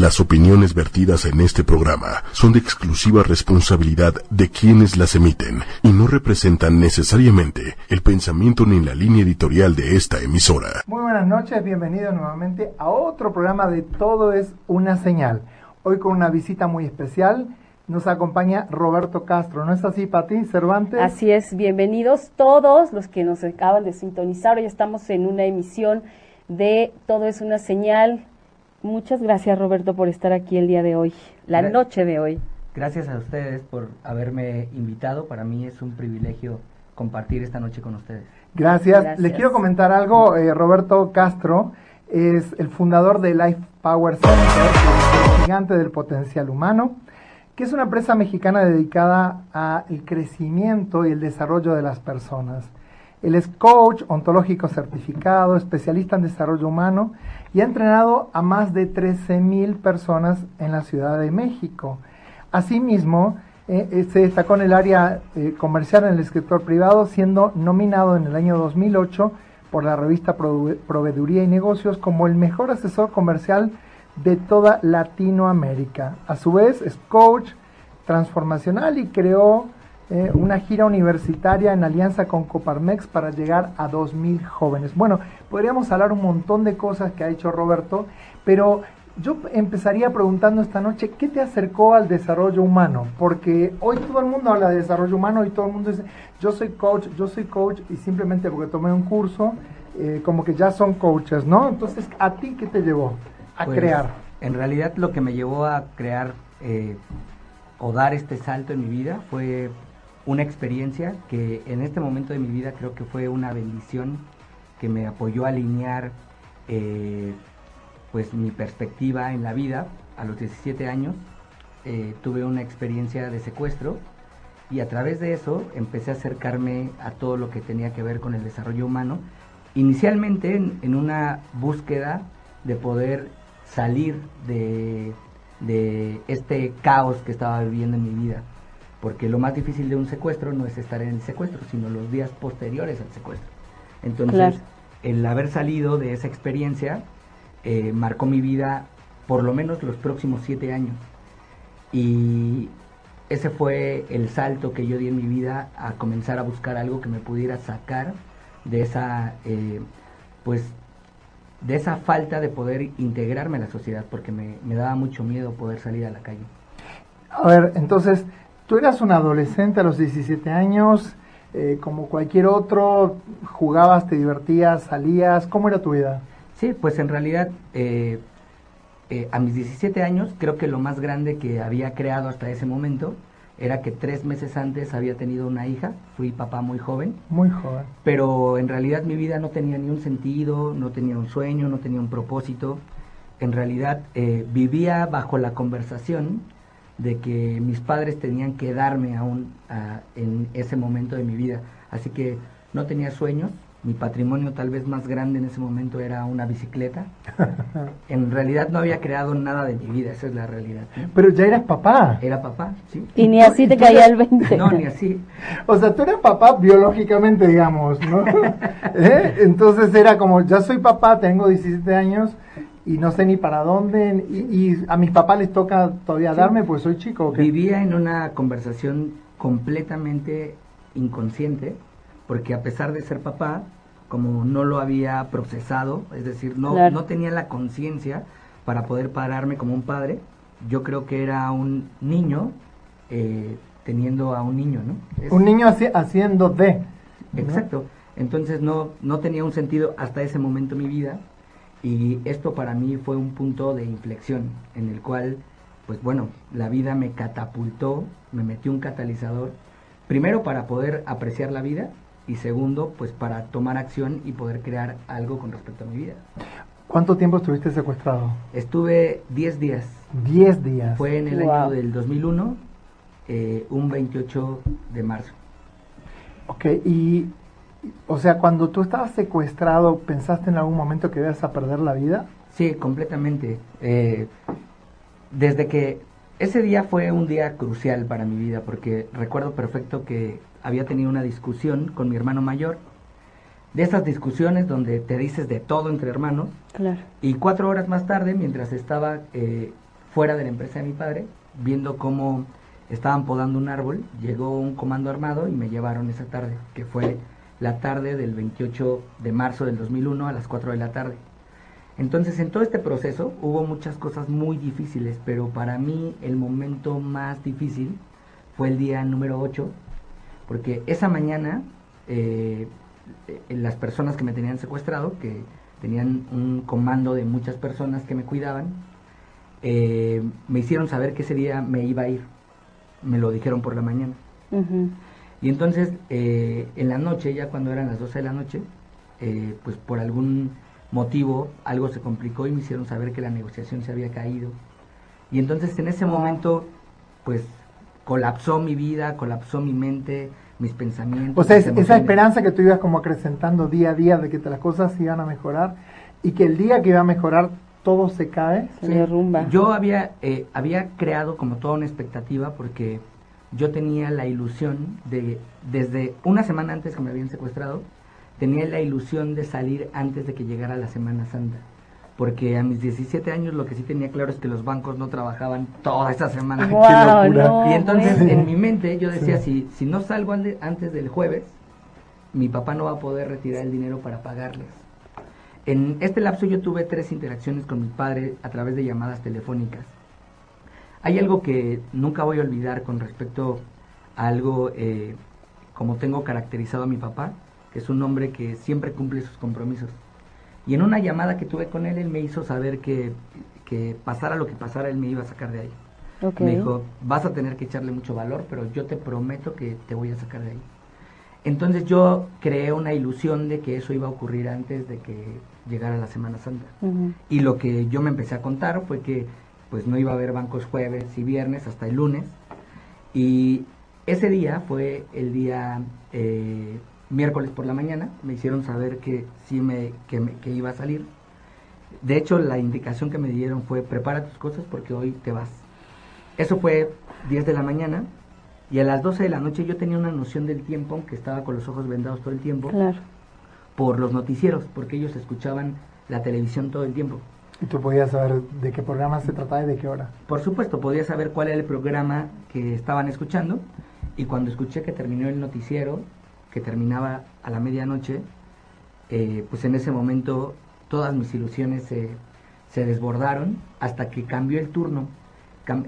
Las opiniones vertidas en este programa son de exclusiva responsabilidad de quienes las emiten y no representan necesariamente el pensamiento ni la línea editorial de esta emisora. Muy buenas noches, bienvenidos nuevamente a otro programa de Todo es una señal. Hoy con una visita muy especial nos acompaña Roberto Castro, ¿no es así, Pati Cervantes? Así es, bienvenidos todos los que nos acaban de sintonizar. Hoy estamos en una emisión de Todo es una señal Muchas gracias Roberto por estar aquí el día de hoy, la noche de hoy. Gracias a ustedes por haberme invitado. Para mí es un privilegio compartir esta noche con ustedes. Gracias. Le quiero comentar algo. Eh, Roberto Castro es el fundador de Life Power Center, el gigante del potencial humano, que es una empresa mexicana dedicada al crecimiento y el desarrollo de las personas. Él es coach ontológico certificado, especialista en desarrollo humano y ha entrenado a más de 13.000 personas en la Ciudad de México. Asimismo, eh, eh, se destacó en el área eh, comercial en el escritor privado, siendo nominado en el año 2008 por la revista Proveeduría y Negocios como el mejor asesor comercial de toda Latinoamérica. A su vez, es coach transformacional y creó eh, una gira universitaria en alianza con Coparmex para llegar a 2.000 jóvenes. Bueno, podríamos hablar un montón de cosas que ha hecho Roberto, pero yo empezaría preguntando esta noche, ¿qué te acercó al desarrollo humano? Porque hoy todo el mundo habla de desarrollo humano y todo el mundo dice, yo soy coach, yo soy coach, y simplemente porque tomé un curso, eh, como que ya son coaches, ¿no? Entonces, ¿a ti qué te llevó a pues, crear? En realidad lo que me llevó a crear eh, o dar este salto en mi vida fue una experiencia que en este momento de mi vida creo que fue una bendición que me apoyó a alinear eh, pues mi perspectiva en la vida. A los 17 años eh, tuve una experiencia de secuestro y a través de eso empecé a acercarme a todo lo que tenía que ver con el desarrollo humano, inicialmente en, una búsqueda de poder salir de, de este caos que estaba viviendo en mi vida porque lo más difícil de un secuestro no es estar en el secuestro, sino los días posteriores al secuestro. Entonces, el haber salido de esa experiencia eh, marcó mi vida por lo menos los próximos siete años. Y ese fue el salto que yo di en mi vida a comenzar a buscar algo que me pudiera sacar de esa, eh, pues, de esa falta de poder integrarme a la sociedad, porque me, me daba mucho miedo poder salir a la calle. A ver, entonces, Tú eras un adolescente a los 17 años, eh, como cualquier otro, jugabas, te divertías, salías, ¿cómo era tu vida? Sí, pues en realidad eh, eh, a mis 17 años creo que lo más grande que había creado hasta ese momento era que tres meses antes había tenido una hija, fui papá muy joven. Muy joven. Pero en realidad mi vida no tenía ni un sentido, no tenía un sueño, no tenía un propósito. En realidad vivía bajo la conversación de que mis padres tenían que darme aún en ese momento de mi vida. Así que no tenía sueños. Mi patrimonio tal vez más grande en ese momento era una bicicleta. en realidad no había creado nada de mi vida, esa es la realidad. Pero ya eras papá. Era papá, sí. Y ni así te caía el 20. No, ni así. O sea, tú eras papá biológicamente, digamos, ¿no? ¿Eh? Entonces era como, ya soy papá, tengo 17 años, y no sé ni para dónde, y, a mis papás les toca todavía darme, pues soy chico. Vivía en una conversación completamente inconsciente, porque a pesar de ser papá, como no lo había procesado, es decir, no, no tenía la conciencia para poder pararme como un padre, yo creo que era un niño eh, teniendo a un niño, ¿no? un niño haciendo de. Exacto. Entonces no, no tenía un sentido hasta ese momento en mi vida y esto para mí fue un punto de inflexión en el cual, pues bueno, la vida me catapultó, me metió un catalizador, primero para poder apreciar la vida y segundo, pues para tomar acción y poder crear algo con respecto a mi vida. ¿Cuánto tiempo estuviste secuestrado? Estuve 10 días. 10 días. Fue en el año del 2001, eh, un 28 de marzo. Ok, y o sea, cuando tú estabas secuestrado, ¿pensaste en algún momento que ibas a perder la vida? Sí, completamente. Eh, desde que ese día fue un día crucial para mi vida, porque recuerdo perfecto que había tenido una discusión con mi hermano mayor de esas discusiones donde te dices de todo entre hermanos. Claro. Y cuatro horas más tarde, mientras estaba eh, fuera de la empresa de mi padre, viendo cómo estaban podando un árbol, llegó un comando armado y me llevaron esa tarde, que fue la tarde del 28 de marzo del 2001 a las 4 de la tarde. Entonces, en todo este proceso hubo muchas cosas muy difíciles, pero para mí el momento más difícil fue el día número 8, porque esa mañana eh, las personas que me tenían secuestrado, que tenían un comando de muchas personas que me cuidaban, eh, me hicieron saber que ese día me iba a ir. Me lo dijeron por la mañana. Y entonces, eh, en la noche, ya cuando eran las 12 de la noche, pues por algún motivo algo se complicó y me hicieron saber que la negociación se había caído. Y entonces en ese momento, pues colapsó mi vida, colapsó mi mente, mis pensamientos. O sea, esa esperanza que tú ibas como acrecentando día a día de que las cosas iban a mejorar y que el día que iba a mejorar todo se cae. Se derrumba. Yo había, eh, había creado como toda una expectativa porque yo tenía la ilusión de, desde una semana antes que me habían secuestrado, tenía la ilusión de salir antes de que llegara la Semana Santa. Porque a mis 17 años lo que sí tenía claro es que los bancos no trabajaban toda esa semana. y entonces en mi mente yo decía, si, si no salgo antes del jueves, mi papá no va a poder retirar el dinero para pagarles. En este lapso yo tuve tres interacciones con mi padre a través de llamadas telefónicas. Hay algo que nunca voy a olvidar con respecto a algo eh, como tengo caracterizado a mi papá, que es un hombre que siempre cumple sus compromisos. Y en una llamada que tuve con él, él me hizo saber que, que pasara lo que pasara, él me iba a sacar de ahí. Me dijo, vas a tener que echarle mucho valor, pero yo te prometo que te voy a sacar de ahí. Entonces yo creé una ilusión de que eso iba a ocurrir antes de que llegara la Semana Santa. Y lo que yo me empecé a contar fue que pues no iba a haber bancos jueves y viernes hasta el lunes. Y ese día fue el día eh, miércoles por la mañana, me hicieron saber que sí me, que, iba a salir. De hecho, la indicación que me dieron fue prepara tus cosas porque hoy te vas. Eso fue 10 de la mañana y a las 12 de la noche yo tenía una noción del tiempo, aunque estaba con los ojos vendados todo el tiempo, claro. por los noticieros, porque ellos escuchaban la televisión todo el tiempo. ¿Y tú podías saber de qué programa se trataba y de qué hora? Por supuesto, podía saber cuál era el programa que estaban escuchando y cuando escuché que terminó el noticiero, que terminaba a la medianoche, eh, pues en ese momento todas mis ilusiones se, se desbordaron hasta que cambió el turno.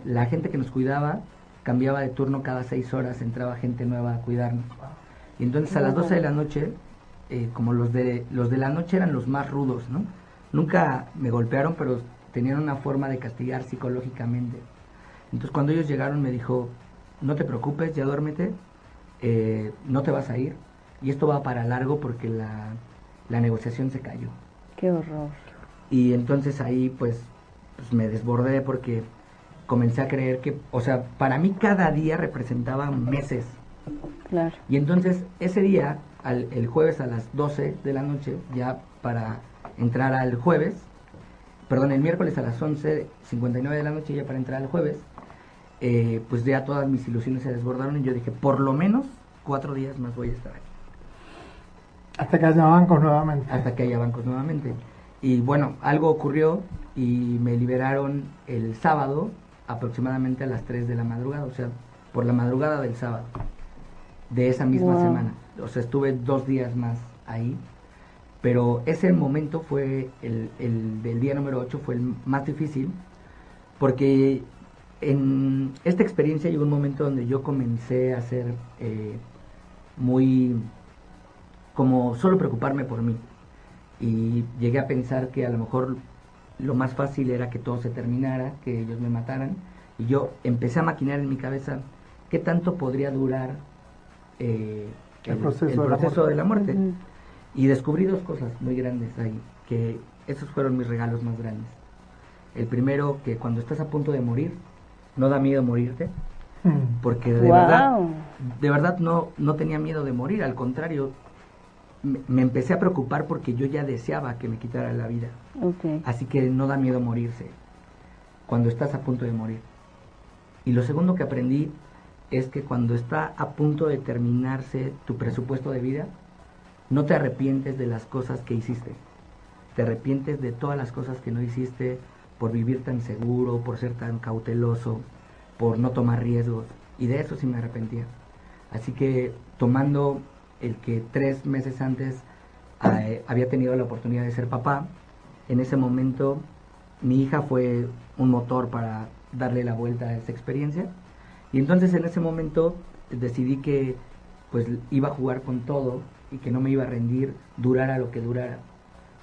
la gente que nos cuidaba cambiaba de turno cada seis horas, entraba gente nueva a cuidarnos. Y entonces a las 12 de la noche, eh, como los de, los de la noche eran los más rudos, ¿no? Nunca me golpearon, pero tenían una forma de castigar psicológicamente. Entonces cuando ellos llegaron me dijo, no te preocupes, ya duérmete, eh, no te vas a ir y esto va para largo porque la, la negociación se cayó. Qué horror. Y entonces ahí pues, pues me desbordé porque comencé a creer que, o sea, para mí cada día representaba meses. Claro. Y entonces ese día, al, el jueves a las 12 de la noche, ya para entrar al jueves, perdón, el miércoles a las 11.59 de la noche, ya para entrar al jueves, eh, pues ya todas mis ilusiones se desbordaron y yo dije, por lo menos cuatro días más voy a estar aquí. Hasta que haya bancos nuevamente. Hasta que haya bancos nuevamente. Y bueno, algo ocurrió y me liberaron el sábado aproximadamente a las 3 de la madrugada, o sea, por la madrugada del sábado de esa misma semana. O sea, estuve dos días más ahí, pero ese momento fue, el, el del día número 8 fue el más difícil, porque en esta experiencia llegó un momento donde yo comencé a ser eh, muy como solo preocuparme por mí. Y llegué a pensar que a lo mejor lo más fácil era que todo se terminara, que ellos me mataran. Y yo empecé a maquinar en mi cabeza qué tanto podría durar eh, el, proceso, de la muerte, y descubrí dos cosas muy grandes ahí que esos fueron mis regalos más grandes el primero que cuando estás a punto de morir no da miedo morirte, hmm. porque de verdad, de verdad no, no tenía miedo de morir, al contrario, me, empecé a preocupar porque yo ya deseaba que me quitara la vida. Así que no da miedo morirse cuando estás a punto de morir. Y lo segundo que aprendí es que cuando está a punto de terminarse tu presupuesto de vida, no te arrepientes de las cosas que hiciste. Te arrepientes de todas las cosas que no hiciste por vivir tan seguro, por ser tan cauteloso, por no tomar riesgos. Y de eso sí me arrepentía. Así que tomando el que tres meses antes eh, había tenido la oportunidad de ser papá, en ese momento mi hija fue un motor para darle la vuelta a esa experiencia. Y entonces en ese momento decidí que pues iba a jugar con todo y que no me iba a rendir, durara lo que durara.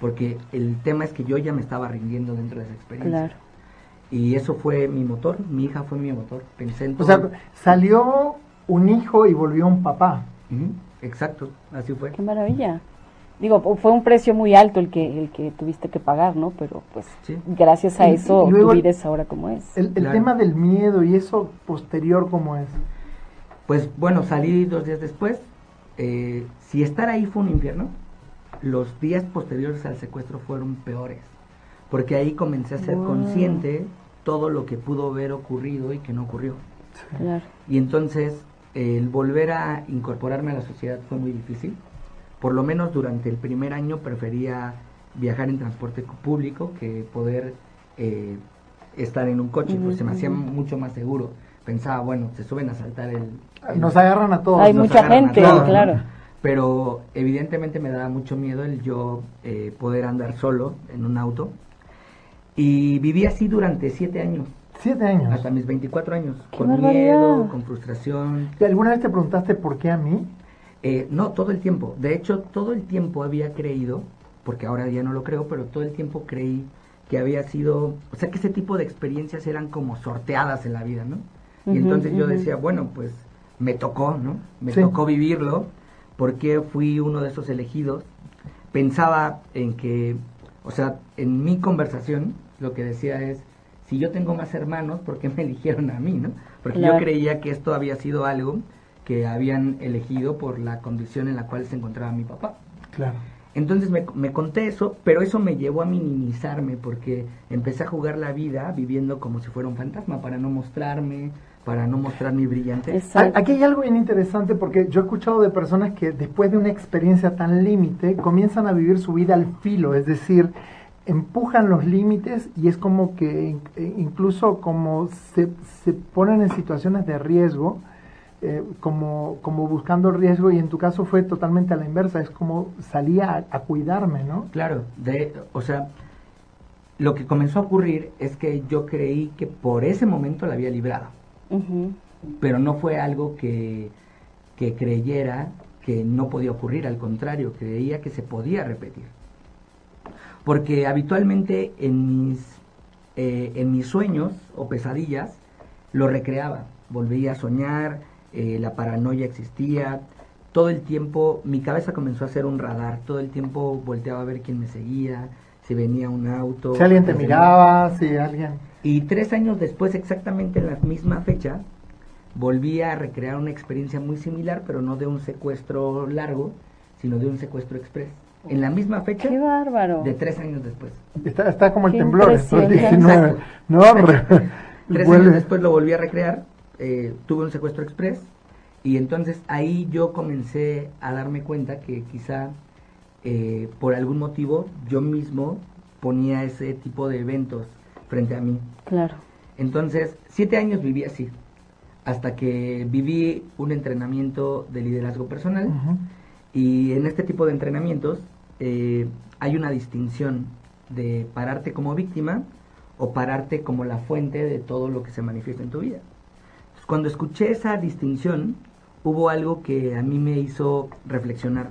Porque el tema es que yo ya me estaba rindiendo dentro de esa experiencia. Claro. Y eso fue mi motor, mi hija fue mi motor. Pensé en O sea, salió un hijo y volvió un papá. Exacto, así fue. Qué maravilla. Digo, fue un precio muy alto el que el que tuviste que pagar, ¿no? Pero pues gracias a eso tu vida es ahora como es. El, tema del miedo y eso posterior, ¿cómo es? Pues bueno, salí dos días después. Eh, si estar ahí fue un infierno, los días posteriores al secuestro fueron peores. Porque ahí comencé a ser consciente todo lo que pudo haber ocurrido y que no ocurrió. Y entonces el volver a incorporarme a la sociedad fue muy difícil. Por lo menos durante el primer año prefería viajar en transporte público que poder eh, estar en un coche, pues se me hacía mucho más seguro. Pensaba, bueno, se suben a saltar el... Nos agarran a todos. Hay mucha gente, claro. Pero evidentemente me daba mucho miedo el yo eh, poder andar solo en un auto. Y viví así durante siete años. Siete años. Hasta mis 24 años. con miedo, con frustración. ¿Alguna vez te preguntaste por qué a mí? Eh, no, todo el tiempo. De hecho, todo el tiempo había creído, porque ahora ya no lo creo, pero todo el tiempo creí que había sido, o sea, que ese tipo de experiencias eran como sorteadas en la vida, ¿no? Y entonces yo decía, bueno, pues me tocó, ¿no? Me tocó vivirlo, porque fui uno de esos elegidos. Pensaba en que, o sea, en mi conversación lo que decía es, si yo tengo más hermanos, ¿por qué me eligieron a mí, no? Porque yo creía que esto había sido algo que habían elegido por la condición en la cual se encontraba mi papá. Claro. Entonces me, me, conté eso, pero eso me llevó a minimizarme porque empecé a jugar la vida viviendo como si fuera un fantasma para no mostrarme, para no mostrar mi brillante. Aquí hay algo bien interesante porque yo he escuchado de personas que después de una experiencia tan límite comienzan a vivir su vida al filo, es decir, empujan los límites y es como que eh, incluso como se, se ponen en situaciones de riesgo, eh, como, como buscando riesgo y en tu caso fue totalmente a la inversa, es como salía a, cuidarme, ¿no? Claro, de, o sea, lo que comenzó a ocurrir es que yo creí que por ese momento la había librado, pero no fue algo que, que creyera que no podía ocurrir, al contrario, creía que se podía repetir. Porque habitualmente en mis, eh, en mis sueños o pesadillas lo recreaba, volvía a soñar, eh, la paranoia existía, todo el tiempo mi cabeza comenzó a ser un radar, todo el tiempo volteaba a ver quién me seguía, si venía un auto. Si alguien te miraba, si alguien... Y tres años después, exactamente en la misma fecha, volví a recrear una experiencia muy similar, pero no de un secuestro largo, sino de un secuestro express en la misma fecha. ¡Qué bárbaro! De tres años después. Está, está como el temblor, No, tres años después lo volví a recrear, eh, tuve un secuestro express y entonces ahí yo comencé a darme cuenta que quizá eh, por algún motivo yo mismo ponía ese tipo de eventos frente a mí. Claro. Entonces, siete años viví así, hasta que viví un entrenamiento de liderazgo personal. Y en este tipo de entrenamientos eh, hay una distinción de pararte como víctima o pararte como la fuente de todo lo que se manifiesta en tu vida. cuando escuché esa distinción, hubo algo que a mí me hizo reflexionar.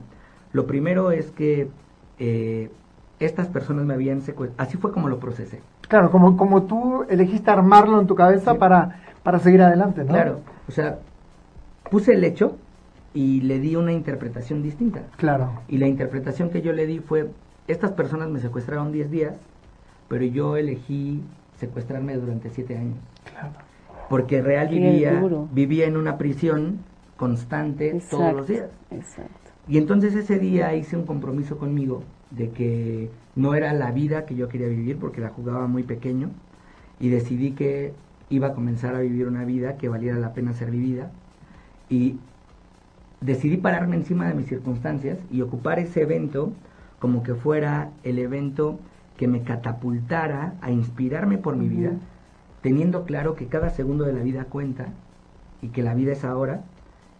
Lo primero es que eh, estas personas me habían secuestrado. Así fue como lo procesé. Claro, como, como tú elegiste armarlo en tu cabeza para, para seguir adelante, ¿no? Claro, o sea, puse el hecho y le di una interpretación distinta. Claro. Y la interpretación que yo le di fue, estas personas me secuestraron 10 días, pero yo elegí secuestrarme durante 7 años. Claro. Porque real vivía, vivía en una prisión constante todos los días. Exacto. Y entonces ese día hice un compromiso conmigo de que no era la vida que yo quería vivir porque la jugaba muy pequeño y decidí que iba a comenzar a vivir una vida que valiera la pena ser vivida y decidí pararme encima de mis circunstancias y ocupar ese evento como que fuera el evento que me catapultara a inspirarme por mi vida, teniendo claro que cada segundo de la vida cuenta y que la vida es ahora.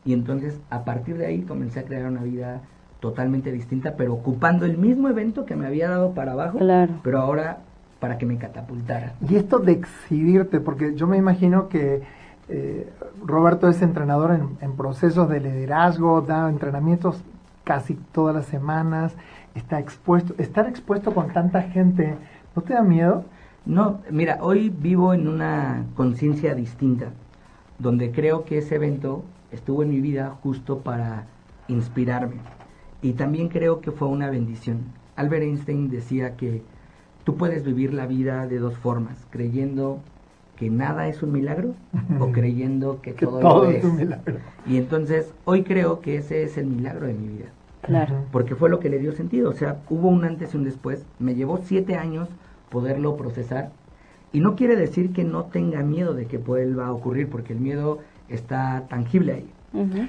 Y entonces a partir de ahí comencé a crear una vida totalmente distinta, pero ocupando el mismo evento que me había dado para abajo, pero ahora para que me catapultara. Y esto de exhibirte, porque yo me imagino que eh, Roberto es entrenador en, procesos de liderazgo, da entrenamientos casi todas las semanas, está expuesto, estar expuesto con tanta gente, ¿no te da miedo? No, mira, hoy vivo en una conciencia distinta, donde creo que ese evento estuvo en mi vida justo para inspirarme. Y también creo que fue una bendición. Albert Einstein decía que tú puedes vivir la vida de dos formas, creyendo que nada es un milagro o creyendo que, todo, es. un milagro. Y entonces hoy creo que ese es el milagro de mi vida. Claro. Porque fue lo que le dio sentido. O sea, hubo un antes y un después. Me llevó siete años poderlo procesar. Y no quiere decir que no tenga miedo de que vuelva a ocurrir, porque el miedo está tangible ahí.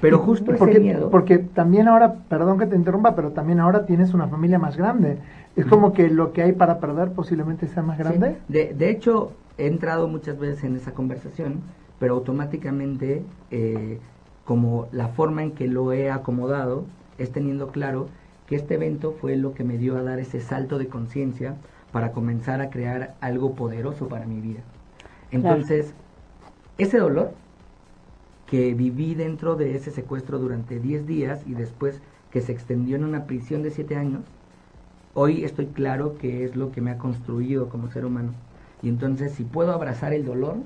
Pero justo porque, miedo. Porque también ahora, perdón que te interrumpa, pero también ahora tienes una familia más grande. Es como que lo que hay para perder posiblemente sea más grande. De, de hecho, he entrado muchas veces en esa conversación, pero automáticamente, eh, como la forma en que lo he acomodado, es teniendo claro que este evento fue lo que me dio a dar ese salto de conciencia para comenzar a crear algo poderoso para mi vida. Entonces, ese dolor que viví dentro de ese secuestro durante 10 días y después que se extendió en una prisión de 7 años, hoy estoy claro que es lo que me ha construido como ser humano. Y entonces si puedo abrazar el dolor,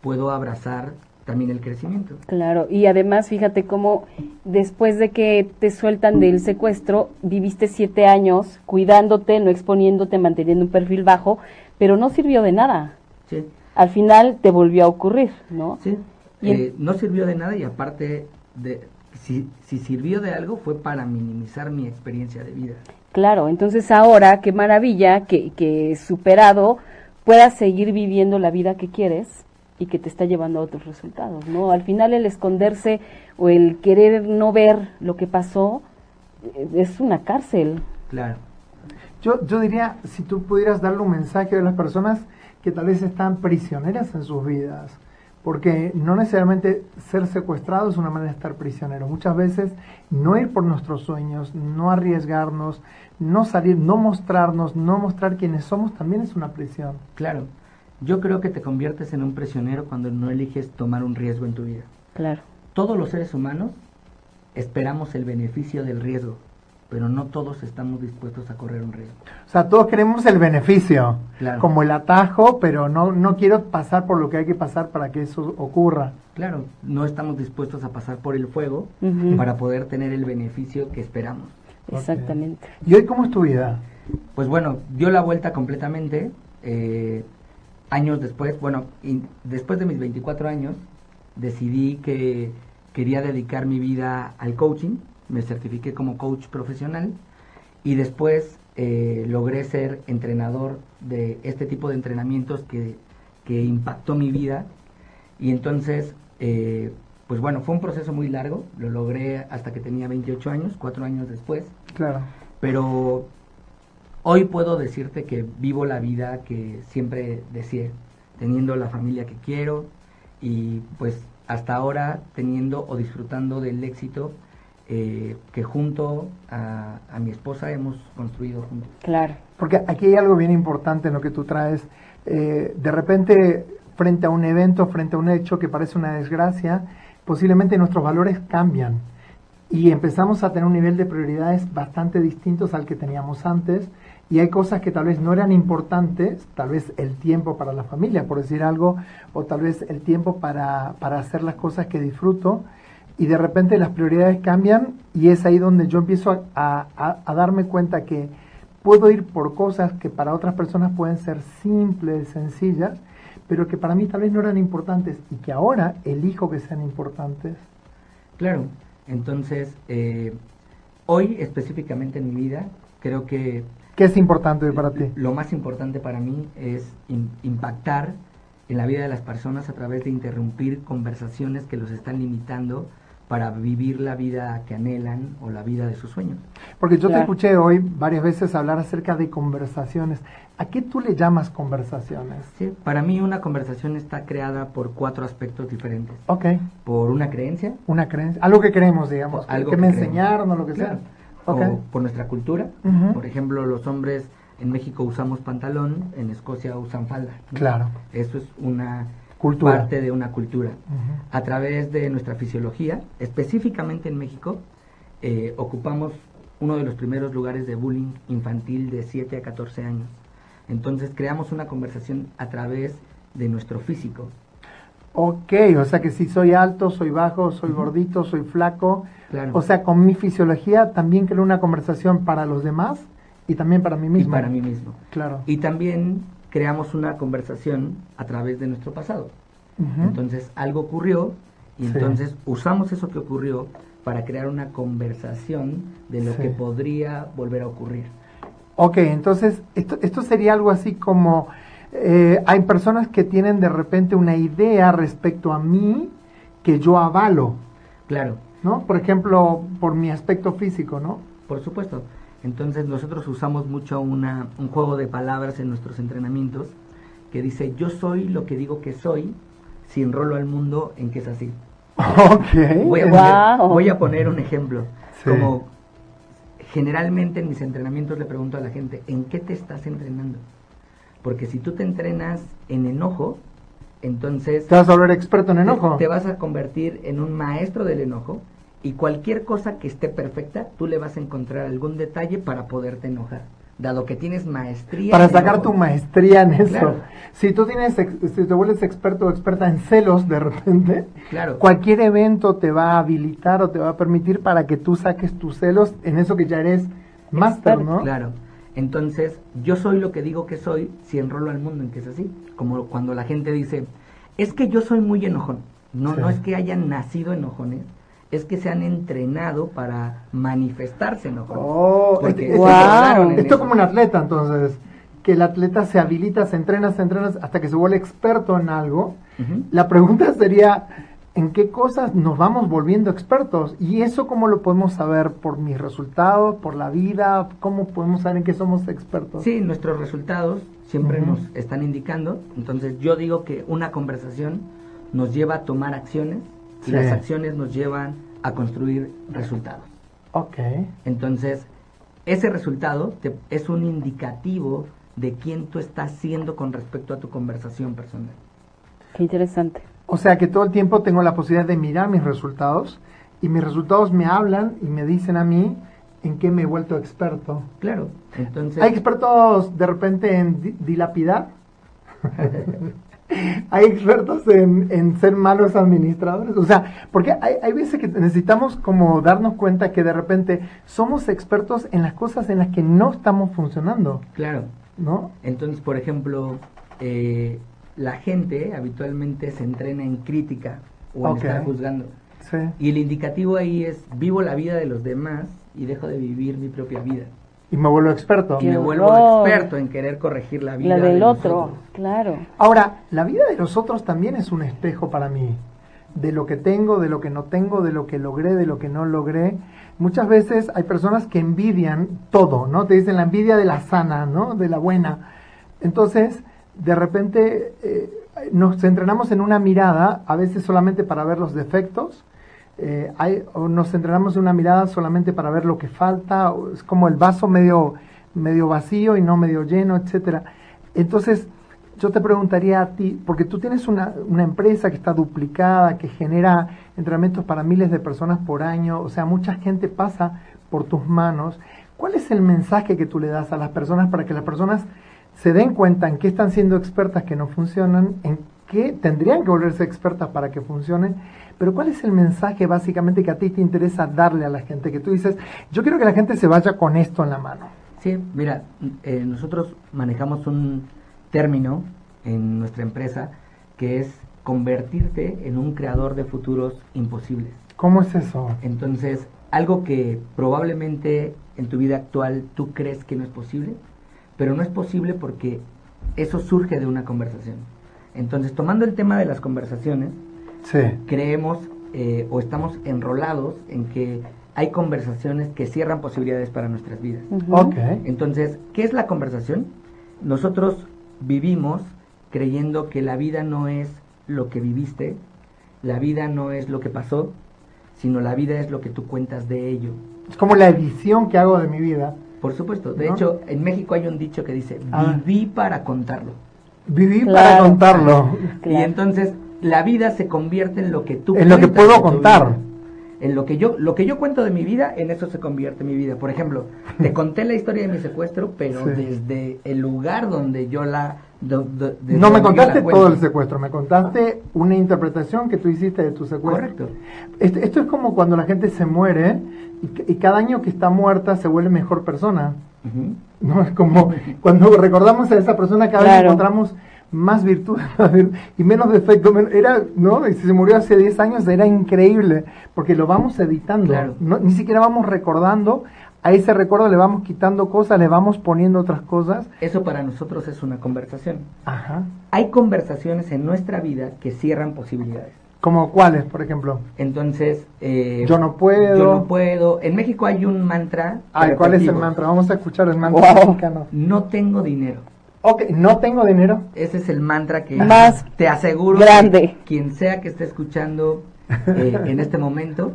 puedo abrazar también el crecimiento. Claro, y además fíjate cómo después de que te sueltan del secuestro, viviste siete años cuidándote, no exponiéndote, manteniendo un perfil bajo, pero no sirvió de nada. Sí. Al final te volvió a ocurrir, ¿no? Sí. Eh, no sirvió de nada y aparte de si, si sirvió de algo fue para minimizar mi experiencia de vida. Claro, entonces ahora qué maravilla que, que superado puedas seguir viviendo la vida que quieres y que te está llevando a otros resultados, ¿no? Al final el esconderse o el querer no ver lo que pasó eh, es una cárcel. Claro. Yo, yo diría, si tú pudieras darle un mensaje a las personas que tal vez están prisioneras en sus vidas, porque no necesariamente ser secuestrado es una manera de estar prisionero. Muchas veces no ir por nuestros sueños, no arriesgarnos, no salir, no mostrarnos, no mostrar quiénes somos, también es una prisión. Claro. Yo creo que te conviertes en un prisionero cuando no eliges tomar un riesgo en tu vida. Claro. Todos los seres humanos esperamos el beneficio del riesgo, pero no todos estamos dispuestos a correr un riesgo. O sea, todos queremos el beneficio, como el atajo, pero no, no quiero pasar por lo que hay que pasar para que eso ocurra. Claro, no estamos dispuestos a pasar por el fuego para poder tener el beneficio que esperamos. Exactamente. ¿Y hoy cómo es tu vida? Pues bueno, dio la vuelta completamente. Eh, años después, bueno, después de mis 24 años, decidí que quería dedicar mi vida al coaching, me certifiqué como coach profesional y después eh, logré ser entrenador de este tipo de entrenamientos que, que impactó mi vida y entonces, eh, pues bueno, fue un proceso muy largo, lo logré hasta que tenía 28 años, cuatro años después. Claro. Pero Hoy puedo decirte que vivo la vida que siempre deseé, teniendo la familia que quiero y pues hasta ahora teniendo o disfrutando del éxito eh, que junto a, mi esposa hemos construido juntos. Claro. Porque aquí hay algo bien importante en lo que tú traes. Eh, de repente, frente a un evento, frente a un hecho que parece una desgracia, posiblemente nuestros valores cambian y empezamos a tener un nivel de prioridades bastante distintos al que teníamos antes y hay cosas que tal vez no eran importantes, tal vez el tiempo para la familia, por decir algo, o tal vez el tiempo para, para hacer las cosas que disfruto, y de repente las prioridades cambian y es ahí donde yo empiezo a, a, darme cuenta que puedo ir por cosas que para otras personas pueden ser simples, sencillas, pero que para mí tal vez no eran importantes y que ahora elijo que sean importantes. Claro, entonces, eh, hoy específicamente en mi vida, creo que ¿Qué es importante para ti? Lo más importante para mí es impactar en la vida de las personas a través de interrumpir conversaciones que los están limitando para vivir la vida que anhelan o la vida de sus sueños. Porque yo te escuché hoy varias veces hablar acerca de conversaciones. ¿A qué tú le llamas conversaciones? Sí, para mí una conversación está creada por cuatro aspectos diferentes. Ok, Por una creencia, una creencia, algo que creemos, digamos, Algo que, que me creemos. enseñaron o lo que claro, sea. Ok, o por nuestra cultura. Por ejemplo, los hombres en México usamos pantalón, en Escocia usan falda. ¿no? claro. Eso es una Cultura. parte de una cultura. A través de nuestra fisiología, específicamente en México, eh, ocupamos uno de los primeros lugares de bullying infantil de 7 a 14 años. Entonces creamos una conversación a través de nuestro físico. Ok, o sea que si soy alto, soy bajo, soy gordito, soy flaco, Claro. o sea, con mi fisiología también creo una conversación para los demás y también para mí y mismo. para mí mismo. Claro. Y también creamos una conversación a través de nuestro pasado. Entonces algo ocurrió y Sí. entonces usamos eso que ocurrió para crear una conversación de lo Sí. que podría volver a ocurrir. Ok, entonces esto, esto sería algo así como, eh, hay personas que tienen de repente una idea respecto a mí que yo avalo, Claro, ¿no? Por ejemplo, por mi aspecto físico, ¿no? por supuesto. Entonces nosotros usamos mucho una, un juego de palabras en nuestros entrenamientos que dice yo soy lo que digo que soy si enrolo al mundo en que es así. Ok. Voy a, Wow. poner, voy a poner un ejemplo. Sí. Como generalmente en mis entrenamientos le pregunto a la gente, ¿en qué te estás entrenando? Porque si tú te entrenas en enojo, entonces Te vas a volver experto en enojo. te, te vas a convertir en un maestro del enojo y cualquier cosa que esté perfecta, tú le vas a encontrar algún detalle para poderte enojar, dado que tienes maestría. para sacar enojo. tu maestría en eso. Claro. Si tú tienes, si te vuelves experto o experta en celos de repente, Claro. cualquier evento te va a habilitar o te va a permitir para que tú saques tus celos en eso que ya eres máster. ¿no? Claro. Entonces, yo soy lo que digo que soy si enrolo al mundo en que es así. Como cuando la gente dice, es que yo soy muy enojón. No, Sí. no es que hayan nacido enojones, es que se han entrenado para manifestarse enojones. Oh, Porque esto, Wow. eso. como un atleta, entonces, que el atleta se habilita, se entrena, se entrena hasta que se vuelve experto en algo. La pregunta sería, ¿en qué cosas nos vamos volviendo expertos? ¿Y eso cómo lo podemos saber? ¿Por mis resultados? ¿Por la vida? ¿Cómo podemos saber en qué somos expertos? Sí, nuestros resultados siempre nos están indicando. Entonces, yo digo que una conversación nos lleva a tomar acciones y Sí. las acciones nos llevan a construir resultados. Ok. Entonces, ese resultado te- es un indicativo de quién tú estás siendo con respecto a tu conversación personal. Qué interesante. O sea que todo el tiempo tengo la posibilidad de mirar mis resultados y mis resultados me hablan y me dicen a mí en qué me he vuelto experto. Claro, entonces... ¿Hay expertos de repente en di- dilapidar? ¿Hay expertos en, en ser malos administradores? O sea, porque hay, hay veces que necesitamos como darnos cuenta que de repente somos expertos en las cosas en las que no estamos funcionando, Claro, ¿no? entonces, por ejemplo, eh, la gente habitualmente se entrena en crítica o en estar juzgando. Sí. Y el indicativo ahí es, vivo la vida de los demás y dejo de vivir mi propia vida. Y me vuelvo experto. Me vuelvo horror. experto en querer corregir la vida La del de otro, nosotros. claro. Ahora, la vida de los otros también es un espejo para mí. De lo que tengo, de lo que no tengo, de lo que logré, de lo que no logré. Muchas veces hay personas que envidian todo, ¿no? Te dicen la envidia de la sana, ¿no? De la buena. Entonces, de repente eh, nos entrenamos en una mirada, a veces solamente para ver los defectos, eh, hay, o nos entrenamos en una mirada solamente para ver lo que falta, o es como el vaso medio, medio vacío y no medio lleno, etcétera. Entonces, yo te preguntaría a ti, porque tú tienes una, una empresa que está duplicada, que genera entrenamientos para miles de personas por año, o sea, mucha gente pasa por tus manos. ¿Cuál es el mensaje que tú le das a las personas para que las personas se den cuenta en qué están siendo expertas que no funcionan, en qué tendrían que volverse expertas para que funcionen? Pero ¿cuál es el mensaje básicamente que a ti te interesa darle a la gente? Que tú dices, yo quiero que la gente se vaya con esto en la mano. Sí, mira, eh, nosotros manejamos un término en nuestra empresa que es convertirte en un creador de futuros imposibles. ¿Cómo es eso? Entonces, algo que probablemente en tu vida actual tú crees que no es posible, pero no es posible porque eso surge de una conversación. Entonces, tomando el tema de las conversaciones, Sí. creemos eh, o estamos enrolados en que hay conversaciones que cierran posibilidades para nuestras vidas. Ujú. Ok. Entonces, ¿qué es la conversación? Nosotros vivimos creyendo que la vida no es lo que viviste, la vida no es lo que pasó, sino la vida es lo que tú cuentas de ello. Es como la edición que hago de mi vida. Por supuesto, de ¿No? hecho, en México hay un dicho que dice, Ah. viví para contarlo. Viví Claro. para contarlo. Y entonces la vida se convierte en lo que tú En lo que puedo contar. En lo que yo lo que yo cuento de mi vida, en eso se convierte mi vida. Por ejemplo, te conté la historia de mi secuestro, pero Sí. desde el lugar donde yo la do- do- desde No me contaste todo el secuestro, me contaste una interpretación que tú hiciste de tu secuestro. Correcto. Esto, esto es como cuando la gente se muere y cada año que está muerta se vuelve mejor persona. ¿No? Es como cuando recordamos a esa persona cada vez Claro. encontramos más virtud y menos defecto. Era, ¿no? Y si se murió hace 10 años era increíble porque lo vamos editando. Claro. No- ni siquiera vamos recordando. A ese recuerdo le vamos quitando cosas, le vamos poniendo otras cosas. Eso para nosotros es una conversación. Ajá. Hay conversaciones en nuestra vida que cierran posibilidades. ¿Como cuáles, por ejemplo? Entonces, eh, Yo no puedo. Yo no puedo. En México hay un mantra. Ay, ¿cuál es el mantra? Vamos a escuchar el mantra Wow. mexicano. No tengo dinero. Ok, no tengo dinero. Ese es el mantra que Más te aseguro grande. que quien sea que esté escuchando eh, en este momento,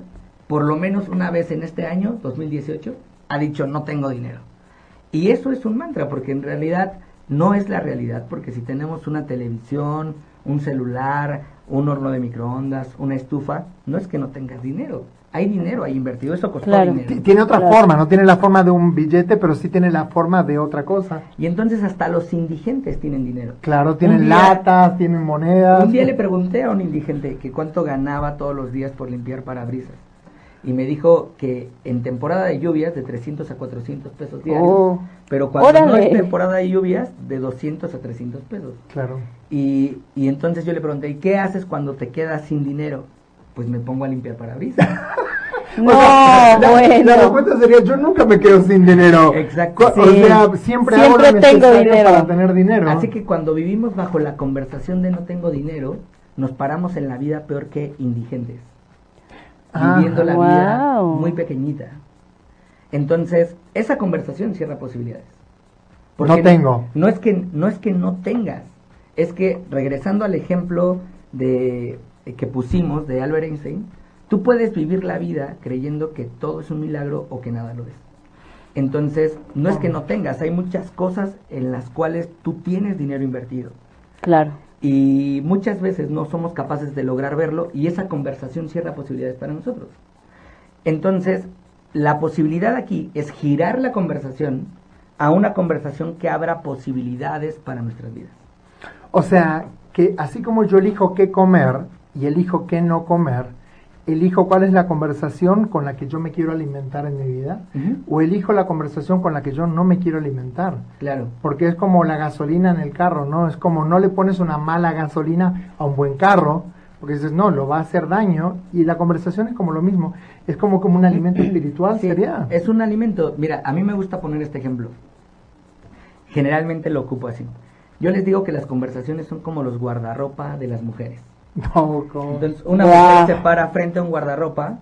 por lo menos una vez en este año, 2018, ha dicho no tengo dinero. Y eso es un mantra, porque en realidad no es la realidad, porque si tenemos una televisión, un celular, un horno de microondas, una estufa, no es que no tengas dinero. Hay dinero ahí invertido, eso costó Claro. dinero. Tiene otra Claro. forma, no tiene la forma de un billete, pero sí tiene la forma de otra cosa. Y entonces hasta los indigentes tienen dinero. Claro, tienen día- latas, tienen monedas. Un día le pregunté a un indigente que cuánto ganaba todos los días por limpiar parabrisas. Y me dijo que en temporada de lluvias de 300 a 400 pesos diarios. Oh, pero cuando no es temporada de lluvias, de 200 a 300 pesos. claro. Y, y entonces yo le pregunté, ¿y qué haces cuando te quedas sin dinero? Pues me pongo a limpiar parabrisas. No, O sea, la, bueno. la respuesta sería, yo nunca me quedo sin dinero. Exacto. O sea, siempre, hago lo Siempre tengo necesario dinero. para tener dinero. Así que cuando vivimos bajo la conversación de no tengo dinero, nos paramos en la vida peor que indigentes. Ah, viviendo la vida muy pequeñita. Entonces, esa conversación cierra posibilidades. No tengo. No es que no es que no tengas, es que regresando al ejemplo de que pusimos de Albert Einstein, tú puedes vivir la vida creyendo que todo es un milagro o que nada lo es. Entonces, no es que no tengas, hay muchas cosas en las cuales tú tienes dinero invertido Claro. Y muchas veces no somos capaces de lograr verlo y esa conversación cierra posibilidades para nosotros. Entonces, la posibilidad aquí es girar la conversación a una conversación que abra posibilidades para nuestras vidas. O sea, que así como yo elijo qué comer y elijo qué no comer, elijo cuál es la conversación con la que yo me quiero alimentar en mi vida o elijo la conversación con la que yo no me quiero alimentar. Claro. Porque es como la gasolina en el carro, ¿no? Es como no le pones una mala gasolina a un buen carro, porque dices, no, lo va a hacer daño. Y la conversación es como lo mismo. Es como, como un alimento espiritual, Sí, sería. Es un alimento. Mira, a mí me gusta poner este ejemplo. Generalmente lo ocupo así. Yo les digo que las conversaciones son como los guardarropa de las mujeres. No, como- Entonces, una mujer se para frente a un guardarropa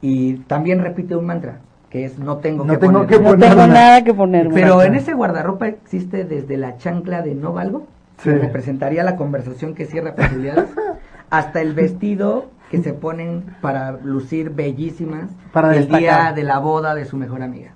y también repite un mantra, que es no tengo No que tengo poner. que No poner tengo una- nada que ponerme. Pero en ese guardarropa existe desde la chancla de no valgo, que Sí. representaría la conversación que cierra posibilidades, hasta el vestido que se ponen para lucir bellísimas Para el día de la boda de su mejor amiga.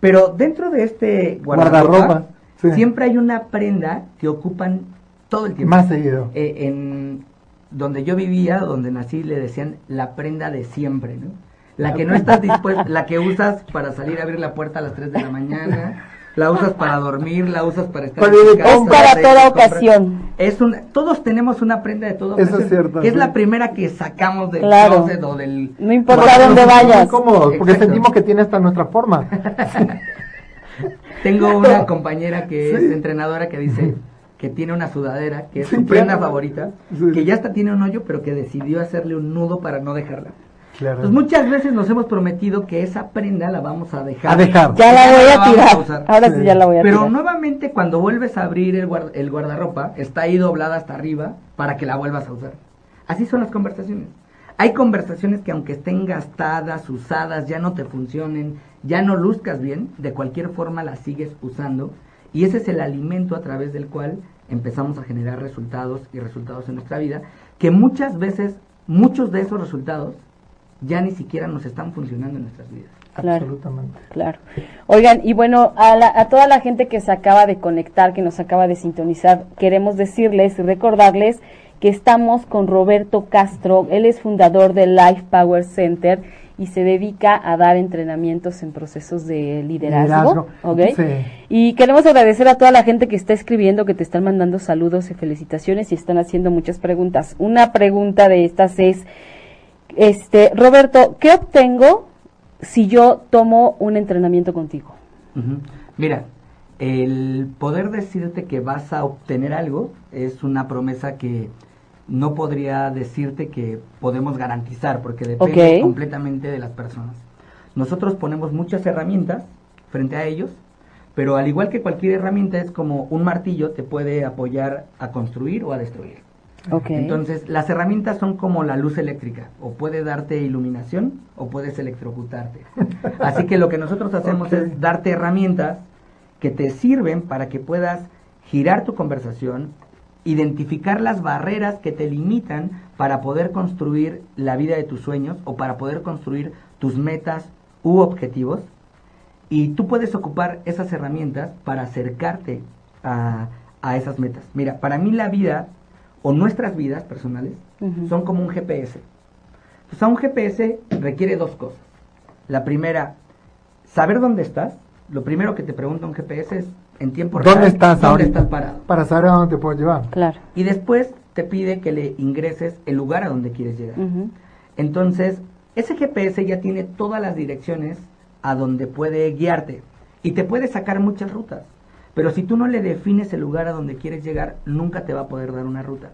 Pero dentro de este guardarropa, Guardarropa, sí. siempre hay una prenda que ocupan todo el tiempo. Más seguido. Eh, en donde yo vivía, donde nací, le decían la prenda de siempre, ¿no? La que no estás dispuesta, la que usas para salir a abrir la puerta a las 3 de la mañana, la usas para dormir, la usas para estar Para en casa, Es para toda compras. ocasión. Es un, todos tenemos una prenda de toda Eso es cierto, que es la primera que sacamos del Claro. closet o del... No importa dónde vayas. cómodos, porque Exacto. sentimos que tiene hasta nuestra forma. Tengo una compañera que es entrenadora que dice que tiene una sudadera, que es Sí, su prenda claro. favorita, Sí. que ya hasta tiene un hoyo, pero que decidió hacerle un nudo para no dejarla. Claro. Entonces muchas veces nos hemos prometido que esa prenda la vamos a dejar. A dejar. Ya la voy a tirar. usar. Ahora Sí. sí ya la voy a Pero tirar. nuevamente cuando vuelves a abrir el, guarda- el guardarropa, está ahí doblada hasta arriba para que la vuelvas a usar. Así son las conversaciones. Hay conversaciones que aunque estén gastadas, usadas, ya no te funcionen, ya no luzcas bien, de cualquier forma las sigues usando y ese es el alimento a través del cual empezamos a generar resultados y resultados en nuestra vida, que muchas veces, muchos de esos resultados ya ni siquiera nos están funcionando en nuestras vidas. Claro, Absolutamente. Claro. Oigan, y bueno, a, la- a toda la gente que se acaba de conectar, que nos acaba de sintonizar, queremos decirles y recordarles que estamos con Roberto Castro. Él es fundador del Life Power Center y se dedica a dar entrenamientos en procesos de liderazgo. Liderazgo. Y queremos agradecer a toda la gente que está escribiendo, que te están mandando saludos y felicitaciones y están haciendo muchas preguntas. Una pregunta de estas es, este, Roberto, ¿qué obtengo si yo tomo un entrenamiento contigo? Mira, el poder decirte que vas a obtener algo es una promesa que no podría decirte que podemos garantizar porque depende completamente de las personas. Nosotros ponemos muchas herramientas frente a ellos, pero al igual que cualquier herramienta es como un martillo te puede apoyar a construir o a destruir. Entonces, las herramientas son como la luz eléctrica, o puede darte iluminación o puedes electrocutarte. Así que lo que nosotros hacemos es darte herramientas que te sirven para que puedas girar tu conversación, identificar las barreras que te limitan para poder construir la vida de tus sueños o para poder construir tus metas u objetivos. Y tú puedes ocupar esas herramientas para acercarte a, a esas metas. Mira, para mí la vida o nuestras vidas personales son como un GPS. Pues a un GPS requiere dos cosas. La primera, saber dónde estás. Lo primero que te pregunta un GPS es en tiempo real. ¿Dónde estás ¿Dónde ahorita? estás parado? Para saber a dónde te puedo llevar. Claro. Y después te pide que le ingreses el lugar a donde quieres llegar. Entonces, ese GPS ya tiene todas las direcciones a donde puede guiarte y te puede sacar muchas rutas. Pero si tú no le defines el lugar a donde quieres llegar, nunca te va a poder dar una ruta.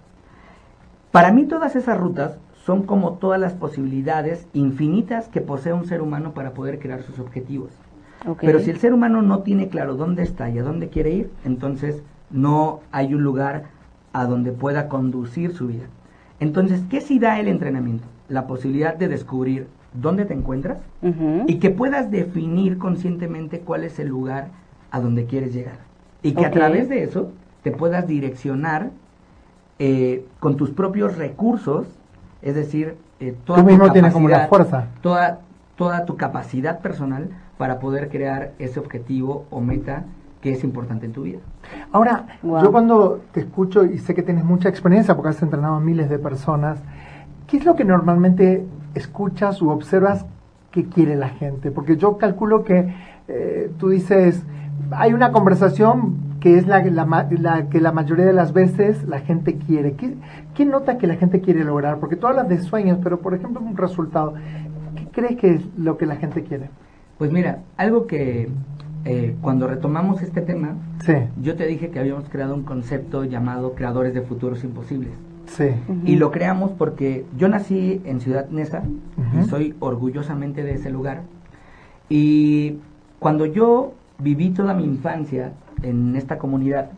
Para mí todas esas rutas son como todas las posibilidades infinitas que posee un ser humano para poder crear sus objetivos. Pero si el ser humano no tiene claro dónde está y a dónde quiere ir, entonces no hay un lugar a donde pueda conducir su vida. Entonces, ¿qué sí da el entrenamiento? La posibilidad de descubrir dónde te encuentras y que puedas definir conscientemente cuál es el lugar a donde quieres llegar. Y que a través de eso te puedas direccionar eh, con tus propios recursos, es decir, eh, toda Tú tu mismo tienes como la capacidad- fuerza. Toda, toda tu capacidad personal para poder crear ese objetivo o meta que es importante en tu vida. Ahora, Wow. yo cuando te escucho y sé que tienes mucha experiencia porque has entrenado a miles de personas, ¿qué es lo que normalmente escuchas u observas que quiere la gente? Porque yo calculo que eh, tú dices, hay una conversación que es la, la la que la mayoría de las veces la gente quiere. ¿Qué, ¿Qué nota que la gente quiere lograr? Porque tú hablas de sueños, pero por ejemplo un resultado. ¿Qué crees que es lo que la gente quiere? Pues mira, algo que eh, cuando retomamos este tema, Sí, yo te dije que habíamos creado un concepto llamado creadores de futuros imposibles. sí. Y lo creamos porque yo nací en Ciudad Neza y soy orgullosamente de ese lugar. Y cuando yo viví toda mi infancia en esta comunidad,